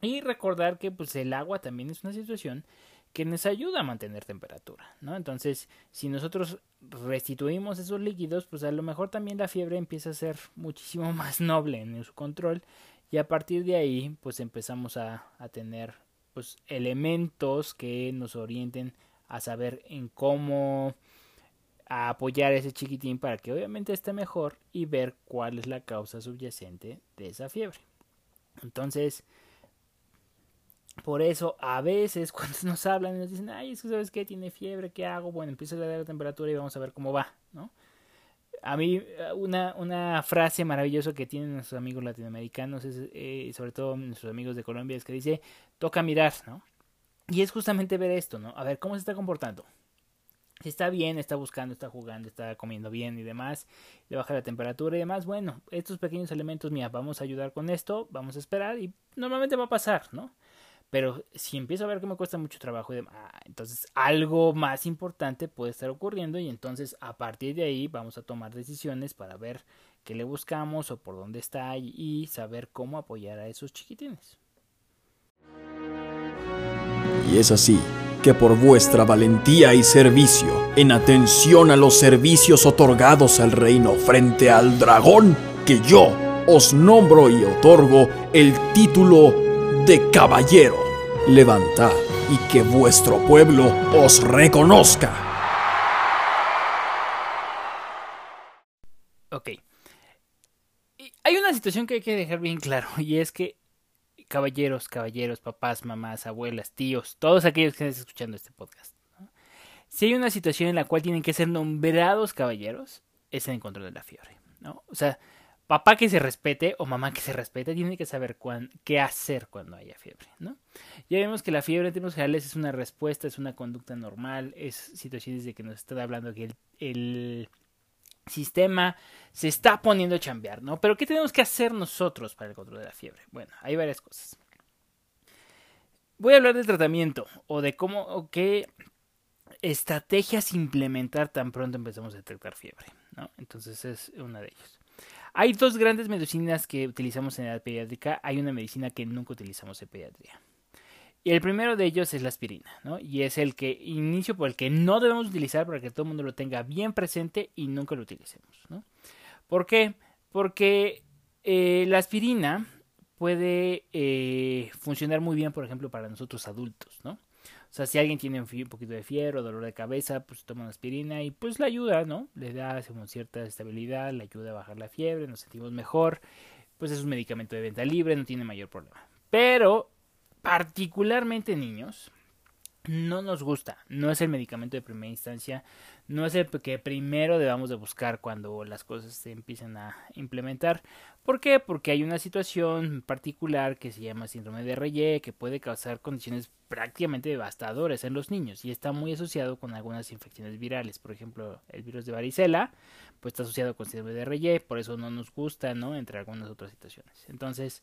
[SPEAKER 2] Y recordar que pues el agua también es una situación que nos ayuda a mantener temperatura, ¿no? Entonces, si nosotros restituimos esos líquidos, pues a lo mejor también la fiebre empieza a ser muchísimo <laughs> más noble en su control y a partir de ahí, pues empezamos a, a tener pues, elementos que nos orienten a saber en cómo apoyar a ese chiquitín para que obviamente esté mejor y ver cuál es la causa subyacente de esa fiebre. Entonces, por eso a veces <laughs> cuando nos hablan y nos dicen, ay, es que sabes qué, tiene fiebre, ¿qué hago? Bueno, empieza a dar la temperatura y vamos a ver cómo va, ¿no? A mí una, una frase maravillosa que tienen nuestros amigos latinoamericanos, es, eh, sobre todo nuestros amigos de Colombia, es que dice, toca mirar, ¿no? Y es justamente ver esto, ¿no? A ver cómo se está comportando. Si está bien, está buscando, está jugando, está comiendo bien y demás, le baja la temperatura y demás, bueno, estos pequeños elementos, mira, vamos a ayudar con esto, vamos a esperar y normalmente va a pasar, ¿no? Pero si empiezo a ver que me cuesta mucho trabajo, y demás, ah, entonces algo más importante puede estar ocurriendo y entonces a partir de ahí vamos a tomar decisiones para ver qué le buscamos o por dónde está y saber cómo apoyar a esos chiquitines.
[SPEAKER 3] Y es así que por vuestra valentía y servicio, en atención a los servicios otorgados al reino frente al dragón, que yo os nombro y otorgo el título de caballero. Levantad y que vuestro pueblo os reconozca.
[SPEAKER 2] Ok. hay una situación que hay que dejar bien claro y es que caballeros, caballeros, papás, mamás, abuelas, tíos, todos aquellos que están escuchando este podcast. Si hay una situación en la cual tienen que ser nombrados caballeros, es en control de la fiebre. ¿no? O sea, papá que se respete o mamá que se respete tiene que saber qué hacer cuando haya fiebre, ¿no? Ya vemos que la fiebre en términos generales es una respuesta, es una conducta normal, es situaciones de que nos está hablando que el, sistema se está poniendo a chambear, ¿no? Pero ¿qué tenemos que hacer nosotros para el control de la fiebre? Bueno, hay varias cosas. Voy a hablar del tratamiento o de cómo o qué estrategias implementar tan pronto empezamos a detectar fiebre, ¿no? Entonces es una de ellas. Hay dos grandes medicinas que utilizamos en edad pediátrica. Hay una medicina que nunca utilizamos en pediatría. Y el primero de ellos es la aspirina, ¿no? Y es el que inicio por el que no debemos utilizar para que todo el mundo lo tenga bien presente y nunca lo utilicemos, ¿no? ¿Por qué? Porque eh, la aspirina puede eh, funcionar muy bien, por ejemplo, para nosotros adultos, ¿no? O sea, si alguien tiene un, poquito de fiebre o dolor de cabeza, pues toma una aspirina y pues le ayuda, ¿no? Le da cierta estabilidad, le ayuda a bajar la fiebre, nos sentimos mejor. Pues es un medicamento de venta libre, no tiene mayor problema. Pero, particularmente niños, no nos gusta, no es el medicamento de primera instancia, no es el que primero debamos de buscar cuando las cosas se empiezan a implementar. ¿Por qué? Porque hay una situación particular que se llama síndrome de Reye que puede causar condiciones prácticamente devastadoras en los niños y está muy asociado con algunas infecciones virales. Por ejemplo, el virus de varicela, pues está asociado con síndrome de Reye, por eso no nos gusta, ¿no? Entre algunas otras situaciones. Entonces,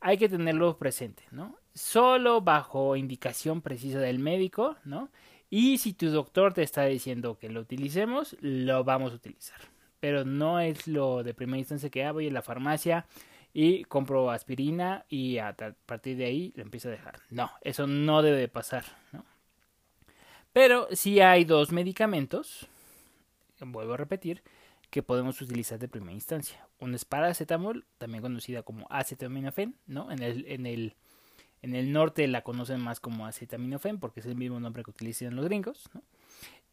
[SPEAKER 2] hay que tenerlo presente, ¿no? Solo bajo indicación precisa del médico, ¿no? Y si tu doctor te está diciendo que lo utilicemos, lo vamos a utilizar. Pero no es lo de primera instancia que ah, voy a la farmacia y compro aspirina y a partir de ahí lo empiezo a dejar. No, eso no debe de pasar. ¿no? Pero sí hay dos medicamentos, vuelvo a repetir, que podemos utilizar de primera instancia. Uno es paracetamol, también conocida como acetaminofén, ¿no? En el, en el en el norte la conocen más como acetaminofén porque es el mismo nombre que utilizan los gringos.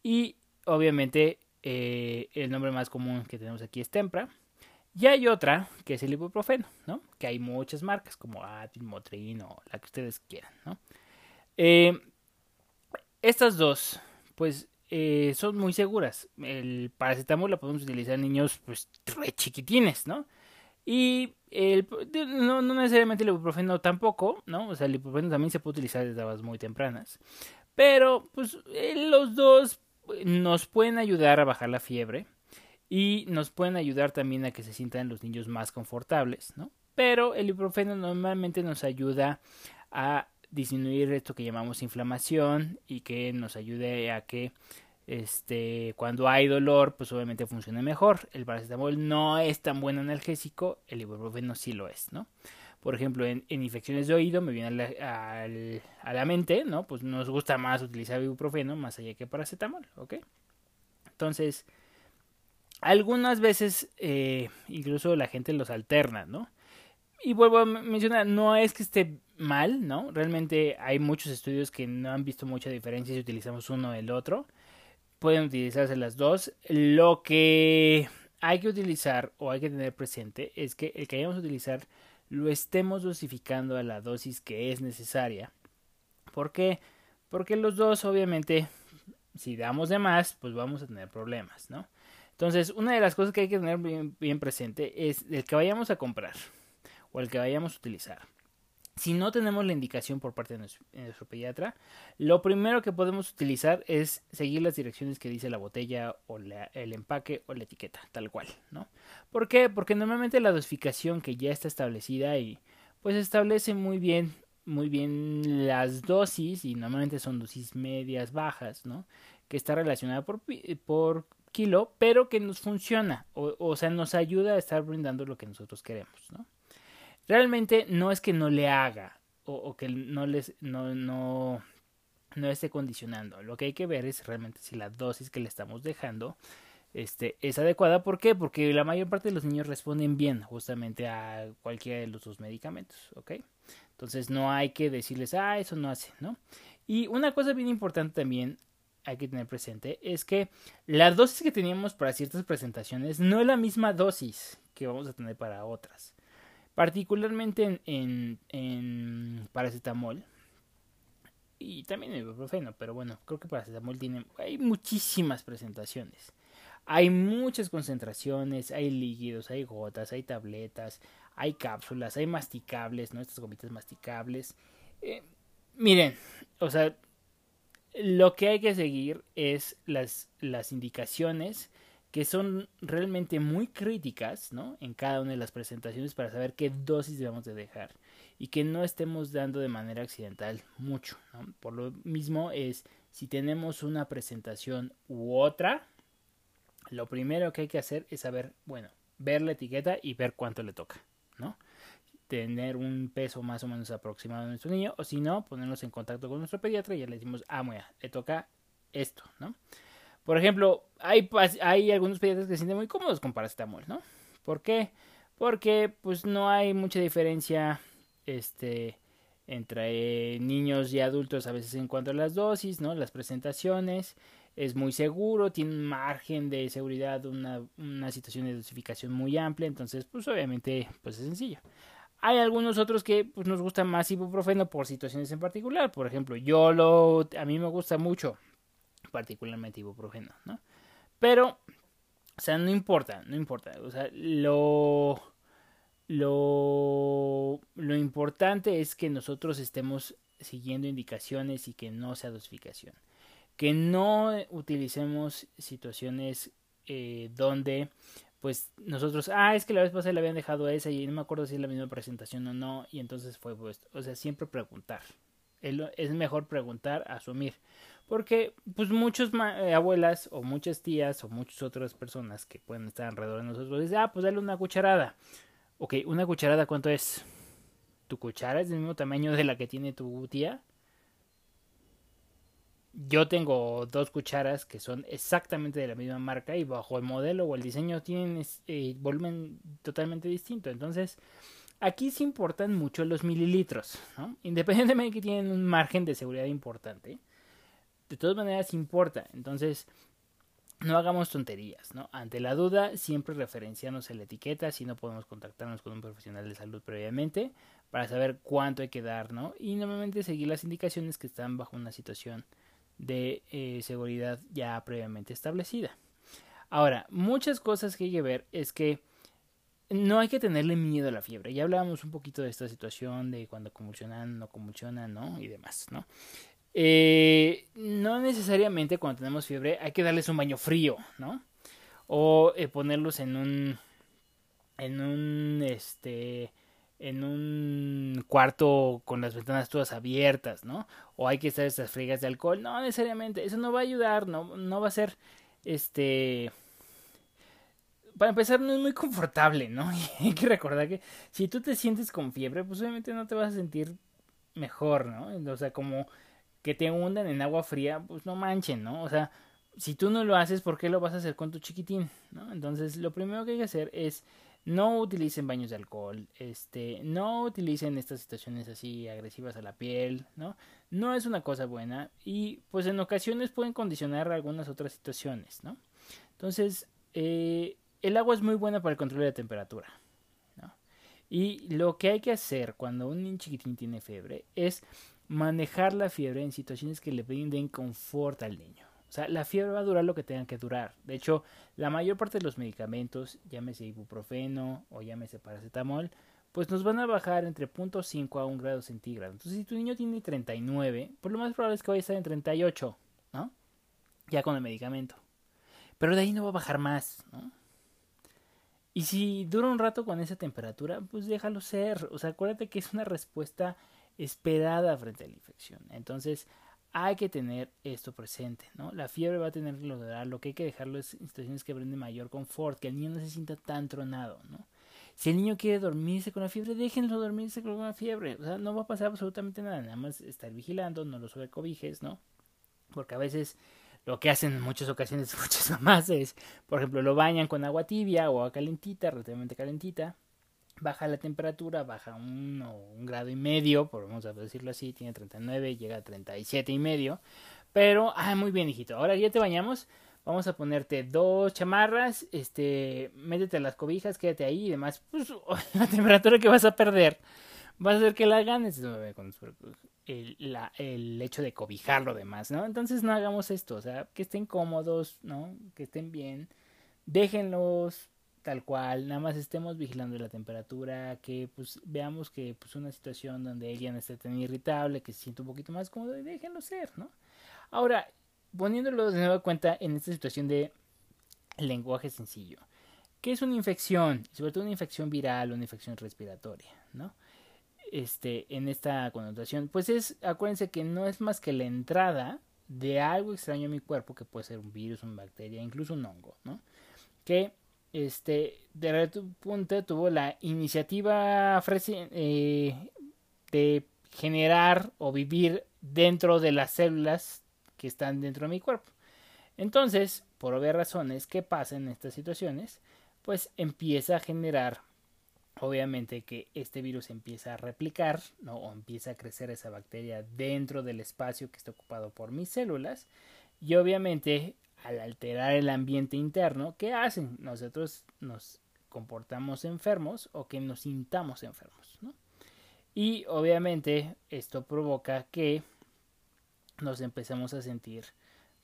[SPEAKER 2] Y obviamente eh, el nombre más común que tenemos aquí es Tempra. Y hay otra que es el ibuprofeno, ¿no? Que hay muchas marcas como Motrin o la que ustedes quieran, ¿no? Eh, estas dos, pues, eh, son muy seguras. El paracetamol lo podemos utilizar en niños, pues, re chiquitines, ¿no? Y el, no, no, necesariamente el ibuprofeno tampoco, ¿no? O sea, el ibuprofeno también se puede utilizar desde edades muy tempranas. Pero, pues, eh, los dos nos pueden ayudar a bajar la fiebre y nos pueden ayudar también a que se sientan los niños más confortables, ¿no? Pero el ibuprofeno normalmente nos ayuda a disminuir esto que llamamos inflamación y que nos ayude a que este, cuando hay dolor, pues obviamente funciona mejor. El paracetamol no es tan buen analgésico, el ibuprofeno sí lo es, ¿no? Por ejemplo, en, infecciones de oído me viene a la, mente, ¿no? Pues nos gusta más utilizar ibuprofeno más allá que paracetamol, ¿ok? Entonces, algunas veces eh, incluso la gente los alterna, ¿no? Y vuelvo a mencionar, no es que esté mal, ¿no? Realmente hay muchos estudios que no han visto mucha diferencia si utilizamos uno o el otro pueden utilizarse las dos. Lo que hay que utilizar o hay que tener presente es que el que vayamos a utilizar lo estemos dosificando a la dosis que es necesaria. ¿Por qué? Porque los dos, obviamente, si damos de más, pues vamos a tener problemas, ¿no? Entonces, una de las cosas que hay que tener bien, bien presente es el que vayamos a comprar o el que vayamos a utilizar si no tenemos la indicación por parte de nuestro, pediatra, lo primero que podemos utilizar es seguir las direcciones que dice la botella o el empaque o la etiqueta, tal cual, ¿no? ¿Por qué? Porque normalmente la dosificación que ya está establecida y pues establece muy bien, muy bien las dosis y normalmente son dosis medias, bajas, ¿no? Que está relacionada por, por kilo, pero que nos funciona, o, o sea, nos ayuda a estar brindando lo que nosotros queremos, ¿no? Realmente no es que no le haga o, que no les no, no, no esté condicionando. Lo que hay que ver es realmente si la dosis que le estamos dejando este, es adecuada. ¿Por qué? Porque la mayor parte de los niños responden bien justamente a cualquiera de los dos medicamentos, ¿ok? Entonces no hay que decirles, ah, eso no hace, ¿no? Y una cosa bien importante también hay que tener presente es que la dosis que teníamos para ciertas presentaciones no es la misma dosis que vamos a tener para otras particularmente en, en, paracetamol y también en ibuprofeno, pero bueno, creo que paracetamol tiene, hay muchísimas presentaciones. Hay muchas concentraciones, hay líquidos, hay gotas, hay tabletas, hay cápsulas, hay masticables, ¿no? Estas gomitas masticables. Eh, miren, o sea, lo que hay que seguir es las, las indicaciones que son realmente muy críticas ¿no? en cada una de las presentaciones para saber qué dosis debemos de dejar y que no estemos dando de manera accidental mucho. Por lo mismo es, si tenemos una presentación u otra, lo primero que hay que hacer es saber, bueno, ver la etiqueta y ver cuánto le toca. ¿no? tener un peso más o menos aproximado de nuestro niño, o si no, ponernos en contacto con nuestro pediatra y ya le decimos, ah, mira, le toca esto, ¿no? Por ejemplo, hay, hay algunos pediatras que se sienten muy cómodos con paracetamol, ¿no? ¿Por qué? Porque pues no hay mucha diferencia este, entre niños y adultos a veces en cuanto a las dosis, ¿no? Las presentaciones, es muy seguro, tiene un margen de seguridad, una, una situación de dosificación muy amplia, entonces pues obviamente pues es sencillo. Hay algunos otros que pues, nos gusta más ibuprofeno por situaciones en particular. Por ejemplo, yo lo, a mí me gusta mucho particularmente ibuprofeno, ¿no? Pero, o sea, no importa, no importa. O sea, lo, lo, lo importante es que nosotros estemos siguiendo indicaciones y que no sea dosificación. Que no utilicemos situaciones eh, donde pues nosotros, ah, es que la vez pasada le habían dejado esa y no me acuerdo si es la misma presentación o no, y entonces fue puesto. O sea, siempre preguntar. Es mejor preguntar, asumir. Porque, pues, muchas eh, abuelas o muchas tías o muchas otras personas que pueden estar alrededor de nosotros dicen, ah, pues dale una cucharada. Ok, una cucharada, ¿cuánto es? ¿Tu cuchara es del mismo tamaño de la que tiene tu tía? yo tengo dos cucharas que son exactamente de la misma marca y bajo el modelo o el diseño tienen eh, volumen totalmente distinto. Entonces, aquí se importan mucho los mililitros, ¿no? Independientemente de que tienen un margen de seguridad importante, de todas maneras importa. Entonces, no hagamos tonterías, ¿no? Ante la duda, siempre referenciarnos a la etiqueta si no podemos contactarnos con un profesional de salud previamente para saber cuánto hay que dar, ¿no? Y normalmente seguir las indicaciones que están bajo una situación de eh, seguridad ya previamente establecida. Ahora, muchas cosas que hay que ver es que no hay que tenerle miedo a la fiebre. Ya hablábamos un poquito de esta situación de cuando convulsionan, no convulsionan, ¿no? Y demás, ¿no? Eh, no necesariamente cuando tenemos fiebre hay que darles un baño frío, ¿no? O eh, ponerlos en un, en un, este, en un cuarto con las ventanas todas abiertas, ¿no? O hay que estar estas friegas de alcohol. No necesariamente, eso no va a ayudar, no, no va a ser, este... Para empezar, no es muy confortable, ¿no? <laughs> Y hay que recordar que si tú te sientes con fiebre, pues obviamente no te vas a sentir mejor, ¿no? O sea, como que te hundan en agua fría, pues no manchen, ¿no? O sea, si tú no lo haces, ¿por qué lo vas a hacer con tu chiquitín? Entonces, lo primero que hay que hacer es no utilicen baños de alcohol, este, no utilicen estas situaciones así agresivas a la piel, ¿no? No es una cosa buena y pues en ocasiones pueden condicionar algunas otras situaciones, ¿no? Entonces, eh, el agua es muy buena para el control de la temperatura. Y lo que hay que hacer cuando un niño chiquitín tiene fiebre es manejar la fiebre en situaciones que le brinden confort al niño. O sea, la fiebre va a durar lo que tenga que durar. De hecho, la mayor parte de los medicamentos, llámese ibuprofeno o llámese paracetamol, pues nos van a bajar entre 0.5 a 1 grado centígrado. Entonces, si tu niño tiene 39, pues lo más probable es que vaya a estar en 38, ¿no? Ya con el medicamento. Pero de ahí no va a bajar más, ¿no? Y si dura un rato con esa temperatura, pues déjalo ser. O sea, acuérdate que es una respuesta esperada frente a la infección. Entonces, hay que tener esto presente, ¿no? La fiebre va a tener que lograr, lo que hay que dejarlo es situaciones que brinden mayor confort, que el niño no se sienta tan tronado, ¿no? Si el niño quiere dormirse con la fiebre, déjenlo dormirse con la fiebre, o sea, no va a pasar absolutamente nada, nada más estar vigilando, no lo sobrecobijes, ¿no? Porque a veces lo que hacen en muchas ocasiones <laughs> muchas mamás es, por ejemplo, lo bañan con agua tibia o agua calentita, relativamente calentita, baja la temperatura, baja un, grado y medio, por vamos a decirlo así, tiene 39, llega a 37 y medio. Pero, ah, muy bien, hijito. Ahora ya te bañamos. Vamos a ponerte dos chamarras, este, métete las cobijas, quédate ahí y demás. Pues <laughs> la temperatura que vas a perder va a hacer que la ganes el, la, el hecho de cobijarlo demás, ¿no? Entonces no hagamos esto, o sea, que estén cómodos, ¿no? Que estén bien. Déjenlos tal cual, nada más estemos vigilando la temperatura, que pues veamos que pues una situación donde ella no esté tan irritable, que se siente un poquito más cómodo y déjenlo ser, ¿no? Ahora, poniéndolo de nuevo cuenta en esta situación de lenguaje sencillo, ¿qué es una infección? Sobre todo una infección viral o una infección respiratoria, ¿no? Este, en esta connotación, pues es, acuérdense que no es más que la entrada de algo extraño a mi cuerpo, que puede ser un virus, una bacteria, incluso un hongo, ¿no? Que este, de repente tuvo la iniciativa eh, de generar o vivir dentro de las células que están dentro de mi cuerpo. Entonces, por obvias razones, ¿qué pasa en estas situaciones? Pues empieza a generar, obviamente que este virus empieza a replicar, ¿no? o empieza a crecer esa bacteria dentro del espacio que está ocupado por mis células, y obviamente al alterar el ambiente interno, ¿qué hacen? Nosotros nos comportamos enfermos o que nos sintamos enfermos, ¿no? Y obviamente esto provoca que nos empecemos a sentir,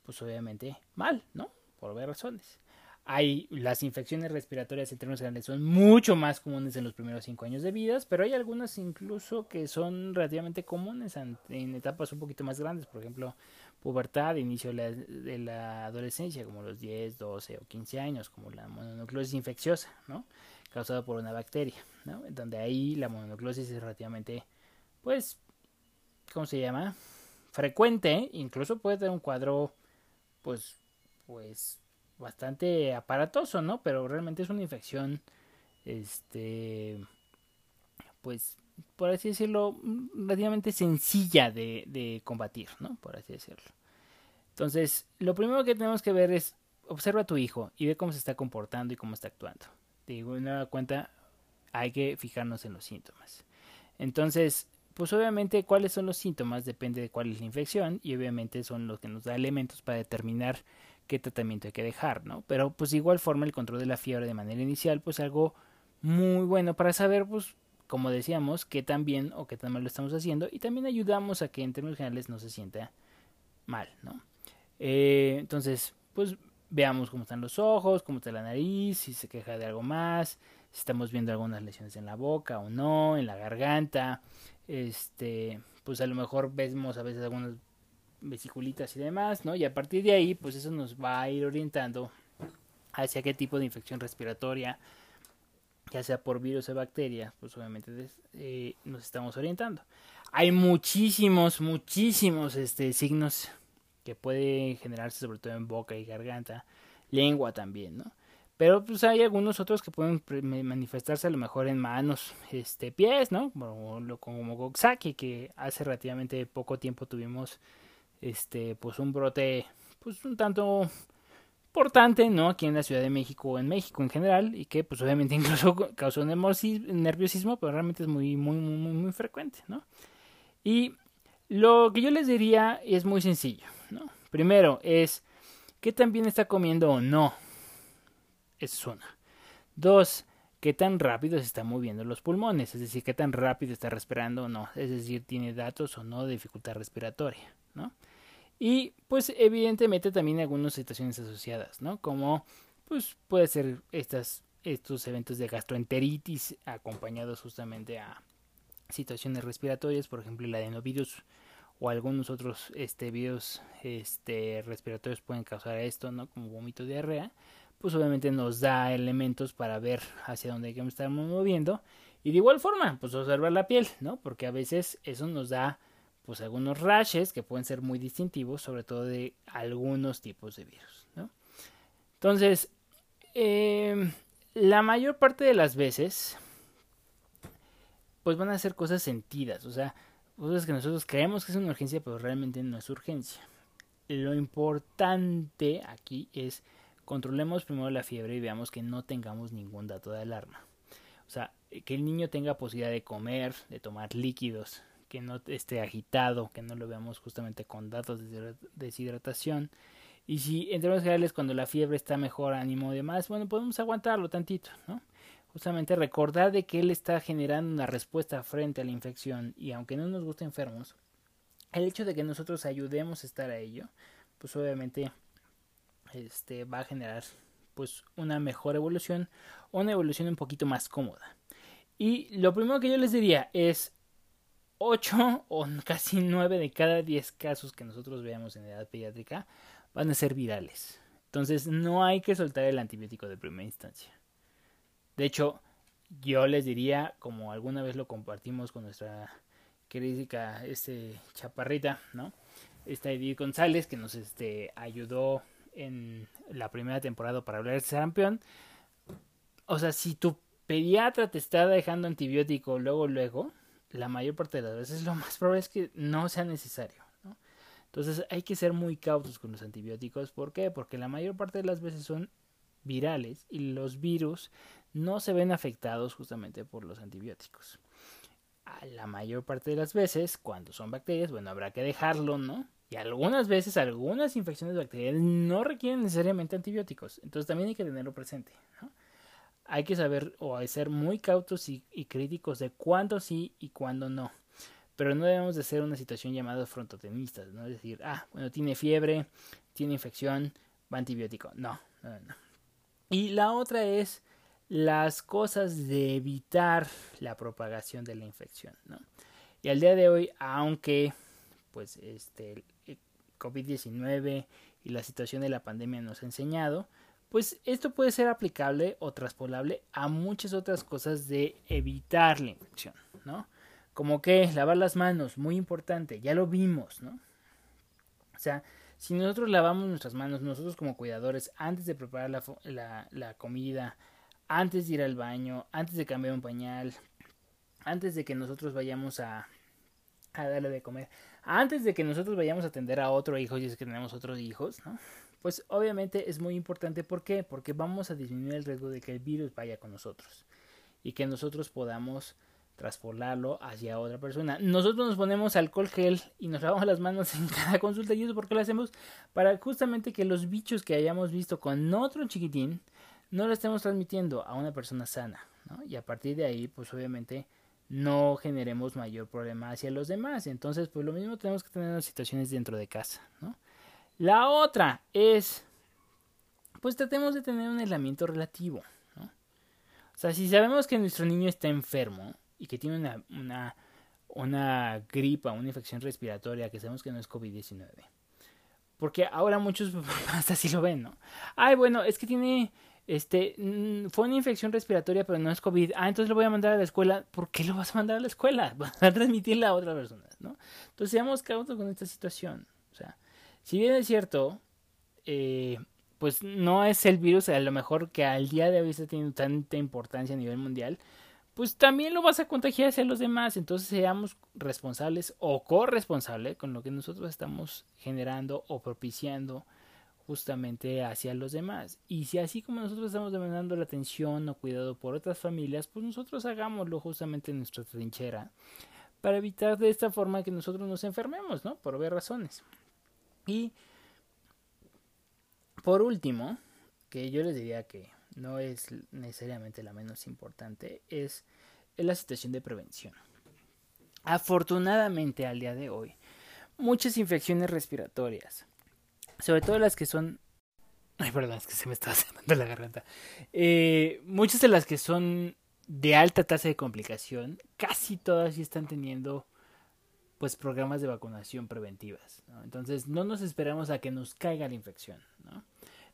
[SPEAKER 2] pues obviamente mal, ¿no? Por varias razones. Hay las infecciones respiratorias generales son mucho más comunes en los primeros cinco años de vida, pero hay algunas incluso que son relativamente comunes en etapas un poquito más grandes, por ejemplo, pubertad, inicio de la, adolescencia, como los 10, 12 o 15 años, como la mononucleosis infecciosa, ¿no? Causada por una bacteria, ¿no? Donde ahí la mononucleosis es relativamente, pues, ¿cómo se llama? Frecuente, incluso puede tener un cuadro, pues, pues, bastante aparatoso, ¿no? Pero realmente es una infección, este, pues, por así decirlo, mm, relativamente sencilla de, de combatir, ¿no? Por así decirlo. Entonces, lo primero que tenemos que ver es observa a tu hijo y ve cómo se está comportando y cómo está actuando. De una cuenta, hay que fijarnos en los síntomas. Entonces, pues obviamente cuáles son los síntomas depende de cuál es la infección y obviamente son los que nos da elementos para determinar qué tratamiento hay que dejar, ¿no? Pero pues de igual forma el control de la fiebre de manera inicial, pues algo muy bueno para saber, pues como decíamos, qué tan bien o qué tan mal lo estamos haciendo y también ayudamos a que en términos generales no se sienta mal, ¿no? Eh, entonces, pues veamos cómo están los ojos, cómo está la nariz, si se queja de algo más, si estamos viendo algunas lesiones en la boca o no, en la garganta, este, pues a lo mejor vemos a veces algunas vesiculitas y demás, ¿no? Y a partir de ahí, pues eso nos va a ir orientando hacia qué tipo de infección respiratoria ya sea por virus o bacteria, pues obviamente eh, nos estamos orientando. Hay muchísimos, muchísimos este, signos que pueden generarse sobre todo en boca y garganta, lengua también, ¿no? Pero pues hay algunos otros que pueden manifestarse a lo mejor en manos, este, pies, ¿no? Como, como que hace relativamente poco tiempo tuvimos, este, pues un brote, pues un tanto importante, ¿no? Aquí en la Ciudad de México o en México en general y que pues obviamente <laughs> incluso causó nerviosismo, pero realmente es muy, muy, muy, muy frecuente, ¿no? Y lo que yo les diría es muy sencillo, ¿no? Primero es, ¿qué tan bien está comiendo o no? Esa es una. Dos, ¿qué tan rápido se están moviendo los pulmones? Es decir, ¿qué tan rápido está respirando o no? Es decir, ¿tiene datos o no de dificultad respiratoria, ¿no? Y pues evidentemente también algunas situaciones asociadas, ¿no? Como pues puede ser estas, estos eventos de gastroenteritis acompañados justamente a situaciones respiratorias, por ejemplo el adenovirus o algunos otros este virus este respiratorios pueden causar esto, ¿no? Como vómito diarrea, pues obviamente nos da elementos para ver hacia dónde estar moviendo y de igual forma, pues observar la piel, ¿no? Porque a veces eso nos da pues algunos rashes que pueden ser muy distintivos, sobre todo de algunos tipos de virus. ¿no? Entonces, em, la mayor parte de las veces, pues van a ser cosas sentidas, o sea, cosas que nosotros creemos que es una urgencia, pero realmente no es urgencia. Lo importante aquí es controlemos primero la fiebre y veamos que no tengamos ningún dato de alarma. O sea, que el niño tenga posibilidad de comer, de tomar líquidos, que no esté agitado, que no lo veamos justamente con datos de deshidratación. Y si en términos generales cuando la fiebre está mejor, ánimo y demás, bueno, podemos aguantarlo tantito, ¿no? Justamente recordar de que él está generando una respuesta frente a la infección y aunque no nos guste enfermos, el hecho de que nosotros ayudemos a estar a ello, pues obviamente este va a generar pues una mejor evolución una evolución un poquito más cómoda. Y lo primero que yo les diría es 8 o <laughs> casi 9 de cada 10 casos que nosotros veamos en edad pediátrica van a ser virales. Entonces no hay que soltar el antibiótico de primera instancia. De hecho, yo les diría, como alguna vez lo compartimos con nuestra querida este chaparrita, ¿no? Esta Edith González que nos este, ayudó en la primera temporada para hablar de sarampión. o sea, si tu pediatra te está dejando antibiótico luego, luego, la mayor parte de las veces <laughs> lo más probable es que no sea necesario. Entonces hay que ser muy cautos con los antibióticos. ¿Por qué? Porque la mayor parte de las veces son virales y los virus no se ven afectados justamente por los antibióticos. A la mayor parte de las veces, cuando son bacterias, bueno, habrá que dejarlo, ¿no? Y algunas veces, algunas infecciones bacteriales no requieren necesariamente antibióticos. Entonces también hay que tenerlo presente, ¿no? Hay que saber o ser muy cautos y, críticos de cuándo sí y cuándo no. Pero no debemos de ser una situación llamada frontotenistas, ¿no? Decir, ah, bueno, tiene fiebre, tiene infección, va antibiótico. No, no, no. Y la otra es las cosas de evitar la propagación de la infección, ¿no? Y al día de hoy, aunque pues este COVID-19 y la situación de la pandemia nos ha enseñado, pues esto puede ser aplicable o traspolable a muchas otras cosas de evitar la infección, ¿no? Como que lavar las manos, muy importante, ya lo vimos, ¿no? O sea, si nosotros lavamos nuestras manos, nosotros como cuidadores, antes de preparar la, comida, antes de ir al baño, antes de cambiar un pañal, antes de que nosotros vayamos a, a darle de comer, antes de que nosotros vayamos a atender a otro hijo, y es que tenemos otros hijos, ¿no? Pues obviamente es muy importante. ¿Por qué? Porque vamos a disminuir el riesgo de que el virus vaya con nosotros y que nosotros podamos traspolarlo hacia otra persona. Nosotros nos ponemos alcohol gel y nos lavamos las manos <laughs> en cada consulta y eso porque lo hacemos para justamente que los bichos que hayamos visto con otro chiquitín no lo estemos transmitiendo a una persona sana. Y a partir de ahí, pues obviamente no generemos mayor problema hacia los demás. Entonces, pues lo mismo tenemos que tener en las situaciones dentro de casa, ¿no? La otra es, pues tratemos de tener un aislamiento relativo. ¿no? O sea, si sabemos que nuestro niño está enfermo y que tiene una, una, una gripa, una infección respiratoria, que sabemos que no es COVID-19. Porque ahora muchos <laughs> papás así lo ven, ¿no? Ay, bueno, es que tiene, este, fue una infección respiratoria, pero no es COVID. Ah, entonces lo voy a mandar a la escuela. ¿Por qué lo vas a mandar a la escuela? <laughs> Vas a transmitirle a otra persona, ¿no? Entonces seamos cautos con esta situación. O sea, si bien es cierto, eh, pues no es el virus a lo mejor que al día de hoy está teniendo tanta importancia a nivel mundial, pues también lo vas a contagiar hacia los demás. Entonces seamos responsables o corresponsables con lo que nosotros estamos generando o propiciando justamente hacia los demás. Y si así como nosotros estamos demandando la atención o cuidado por otras familias, pues nosotros hagámoslo justamente en nuestra trinchera para evitar de esta forma que nosotros nos enfermemos, ¿no? Por ver razones. Y por último, que yo les diría que no es necesariamente la menos importante, es la situación de prevención. Afortunadamente al día de hoy, muchas infecciones respiratorias, sobre todo las que son... Ay, perdón, es que se me está <laughs> cerrando la garganta. Eh, muchas de las que son de alta tasa de complicación, casi todas sí están teniendo pues programas de vacunación preventivas. ¿no? Entonces no nos esperamos a que nos caiga la infección. ¿no?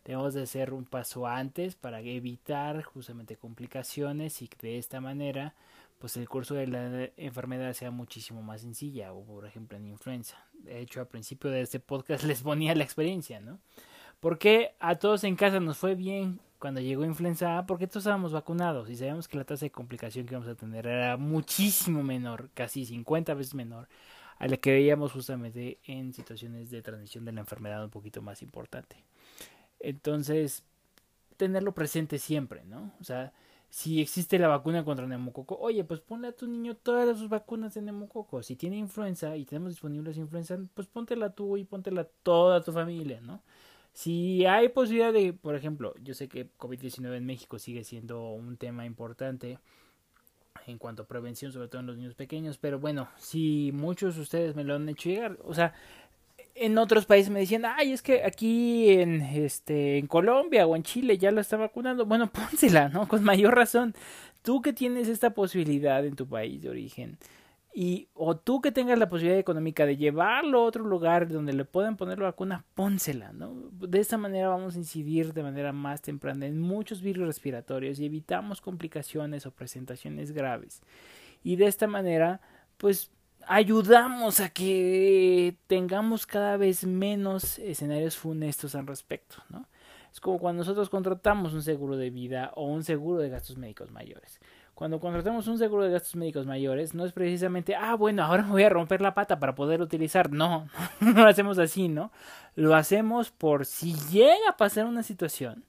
[SPEAKER 2] Debemos de hacer un paso antes para evitar justamente complicaciones y de esta manera pues el curso de la enfermedad sea muchísimo más sencilla o por ejemplo en influenza. De hecho al principio de este podcast <laughs> les ponía la experiencia, ¿no? Porque a todos en casa nos fue bien cuando llegó influenza A porque todos estábamos vacunados y sabíamos que la tasa de complicación que íbamos a tener era muchísimo menor, casi 50 veces menor a la que veíamos justamente en situaciones de transmisión de la enfermedad un poquito más importante. Entonces, tenerlo presente siempre, ¿no? O sea, si existe la vacuna contra neumococo, oye, pues ponle a tu niño todas sus vacunas de neumococo. Si tiene influenza y tenemos disponibles influenza, pues póntela tú y póntela toda tu familia, ¿no? Si hay posibilidad de, por ejemplo, yo sé que COVID-19 en México sigue siendo un tema importante en cuanto a prevención, sobre todo en los niños pequeños, pero bueno, si muchos de ustedes me lo han hecho llegar, o sea, en otros países me decían, ay, es que aquí en, este, en Colombia o en Chile ya lo está vacunando. Bueno, <laughs> pónsela, ¿no? Con mayor razón. Tú que tienes esta posibilidad en tu país de origen, y o tú que tengas la posibilidad económica de llevarlo a otro lugar donde le puedan poner la vacuna, pónsela, ¿no? De esta manera vamos a incidir de manera más temprana en muchos virus respiratorios y evitamos complicaciones o presentaciones graves. Y de esta manera, pues ayudamos a que tengamos cada vez menos escenarios funestos al respecto, ¿no? Es como cuando nosotros contratamos un seguro de vida o un seguro de gastos médicos mayores. Cuando contratamos un seguro de gastos médicos mayores, no es precisamente, ah, bueno, ahora me voy a romper la pata para poder utilizar. No, <laughs> no lo hacemos así, ¿no? Lo hacemos por si llega a pasar una situación.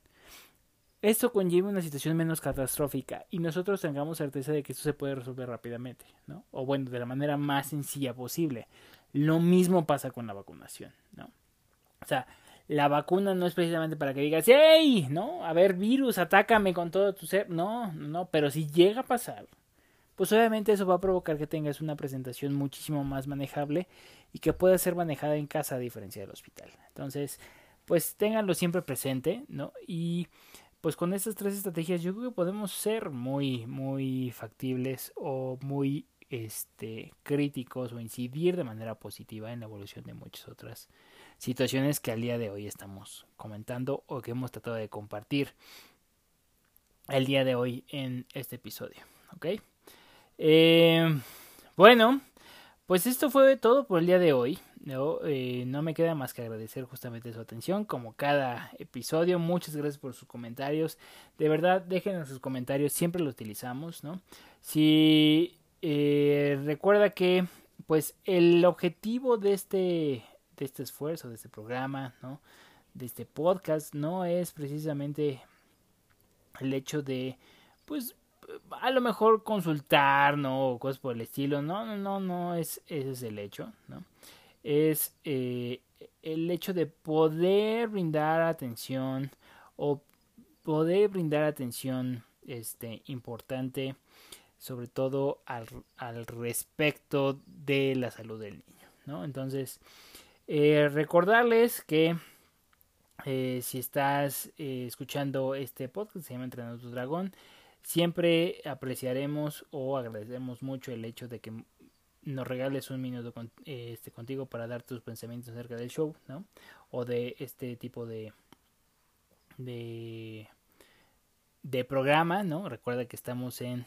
[SPEAKER 2] Esto conlleva una situación menos catastrófica y nosotros tengamos certeza de que esto se puede resolver rápidamente, ¿no? O bueno, de la manera más sencilla posible. Lo mismo pasa con la vacunación, ¿no? O sea, la vacuna no es precisamente para que digas, ¡hey! ¿No? A ver, virus, atácame con todo tu ser. No, no, pero si llega a pasar, pues obviamente eso va a provocar que tengas una presentación muchísimo más manejable y que pueda ser manejada en casa a diferencia del hospital. Entonces, pues ténganlo siempre presente, ¿no? Y pues con estas tres estrategias yo creo que podemos ser muy, muy factibles o muy este, críticos o incidir de manera positiva en la evolución de muchas otras situaciones que al día de hoy estamos comentando o que hemos tratado de compartir el día de hoy en este episodio. ¿Ok? Eh, bueno, pues esto fue todo por el día de hoy. No, eh, no me queda más que agradecer justamente su atención, como cada episodio. Muchas gracias por sus comentarios. De verdad, déjenos sus comentarios, siempre los utilizamos, ¿no? Si eh, recuerda que, pues, el objetivo de este de este esfuerzo, de este programa, ¿no? De este podcast, no es precisamente el hecho de, pues, a lo mejor consultar, ¿no? O cosas por el estilo. No, no, no, no es, ese es el hecho, ¿no? Es eh, el hecho de poder brindar atención o poder brindar atención este, importante, sobre todo al, al respecto de la salud del niño, ¿no? Entonces, eh, recordarles que eh, si estás eh, escuchando este podcast, se llama Entrenando tu Dragón, siempre apreciaremos o agradecemos mucho el hecho de que nos regales un minuto este, contigo para dar tus pensamientos acerca del show, ¿no? O de este tipo de, de, de programa, ¿no? Recuerda que estamos en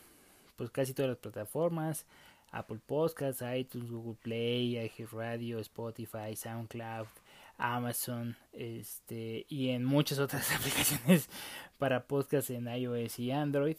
[SPEAKER 2] pues casi todas las plataformas, Apple Podcasts, iTunes, Google Play, Radio, Spotify, SoundCloud, Amazon, este, y en muchas otras <laughs> aplicaciones para podcasts en iOS y Android.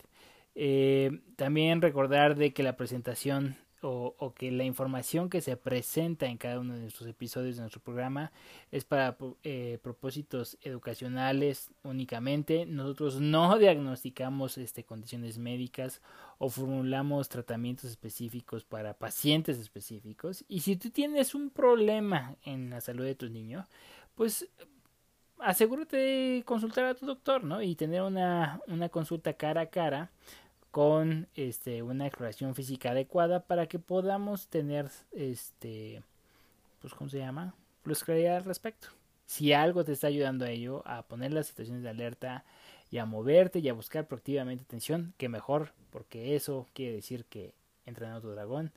[SPEAKER 2] Eh, también recordar de que la presentación o, que la información que se presenta en cada uno de nuestros episodios de nuestro programa es para eh, propósitos educacionales únicamente. Nosotros no <laughs> diagnosticamos este, condiciones médicas o formulamos tratamientos específicos para pacientes específicos. Y si tú tienes un problema en la salud de tu niño, pues asegúrate de consultar a tu doctor, ¿no? Y tener una, una consulta cara a cara con este una exploración física adecuada para que podamos tener este pues cómo se llama pues claridad al respecto. Si algo te está ayudando a ello a poner las situaciones de alerta y a moverte y a buscar proactivamente atención que mejor porque eso quiere decir que entrenando tu dragón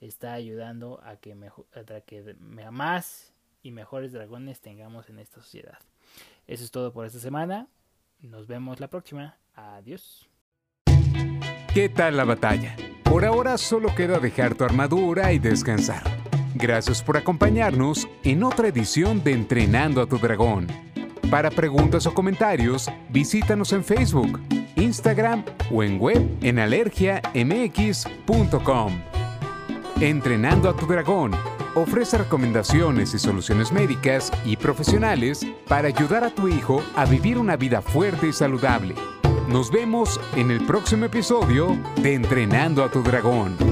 [SPEAKER 2] está ayudando a que mejor, a que más y mejores dragones tengamos en esta sociedad. Eso es todo por esta semana. Nos vemos la próxima. Adiós
[SPEAKER 1] ¿Qué tal la batalla? Por ahora solo queda dejar tu armadura y descansar. Gracias por acompañarnos en otra edición de Entrenando a tu Dragón. Para preguntas o comentarios, visítanos en Facebook, Instagram o en web en alergiamx.com. Entrenando a tu Dragón ofrece recomendaciones y soluciones médicas y profesionales para ayudar a tu hijo a vivir una vida fuerte y saludable. Nos vemos en el próximo episodio de Entrenando a tu Dragón.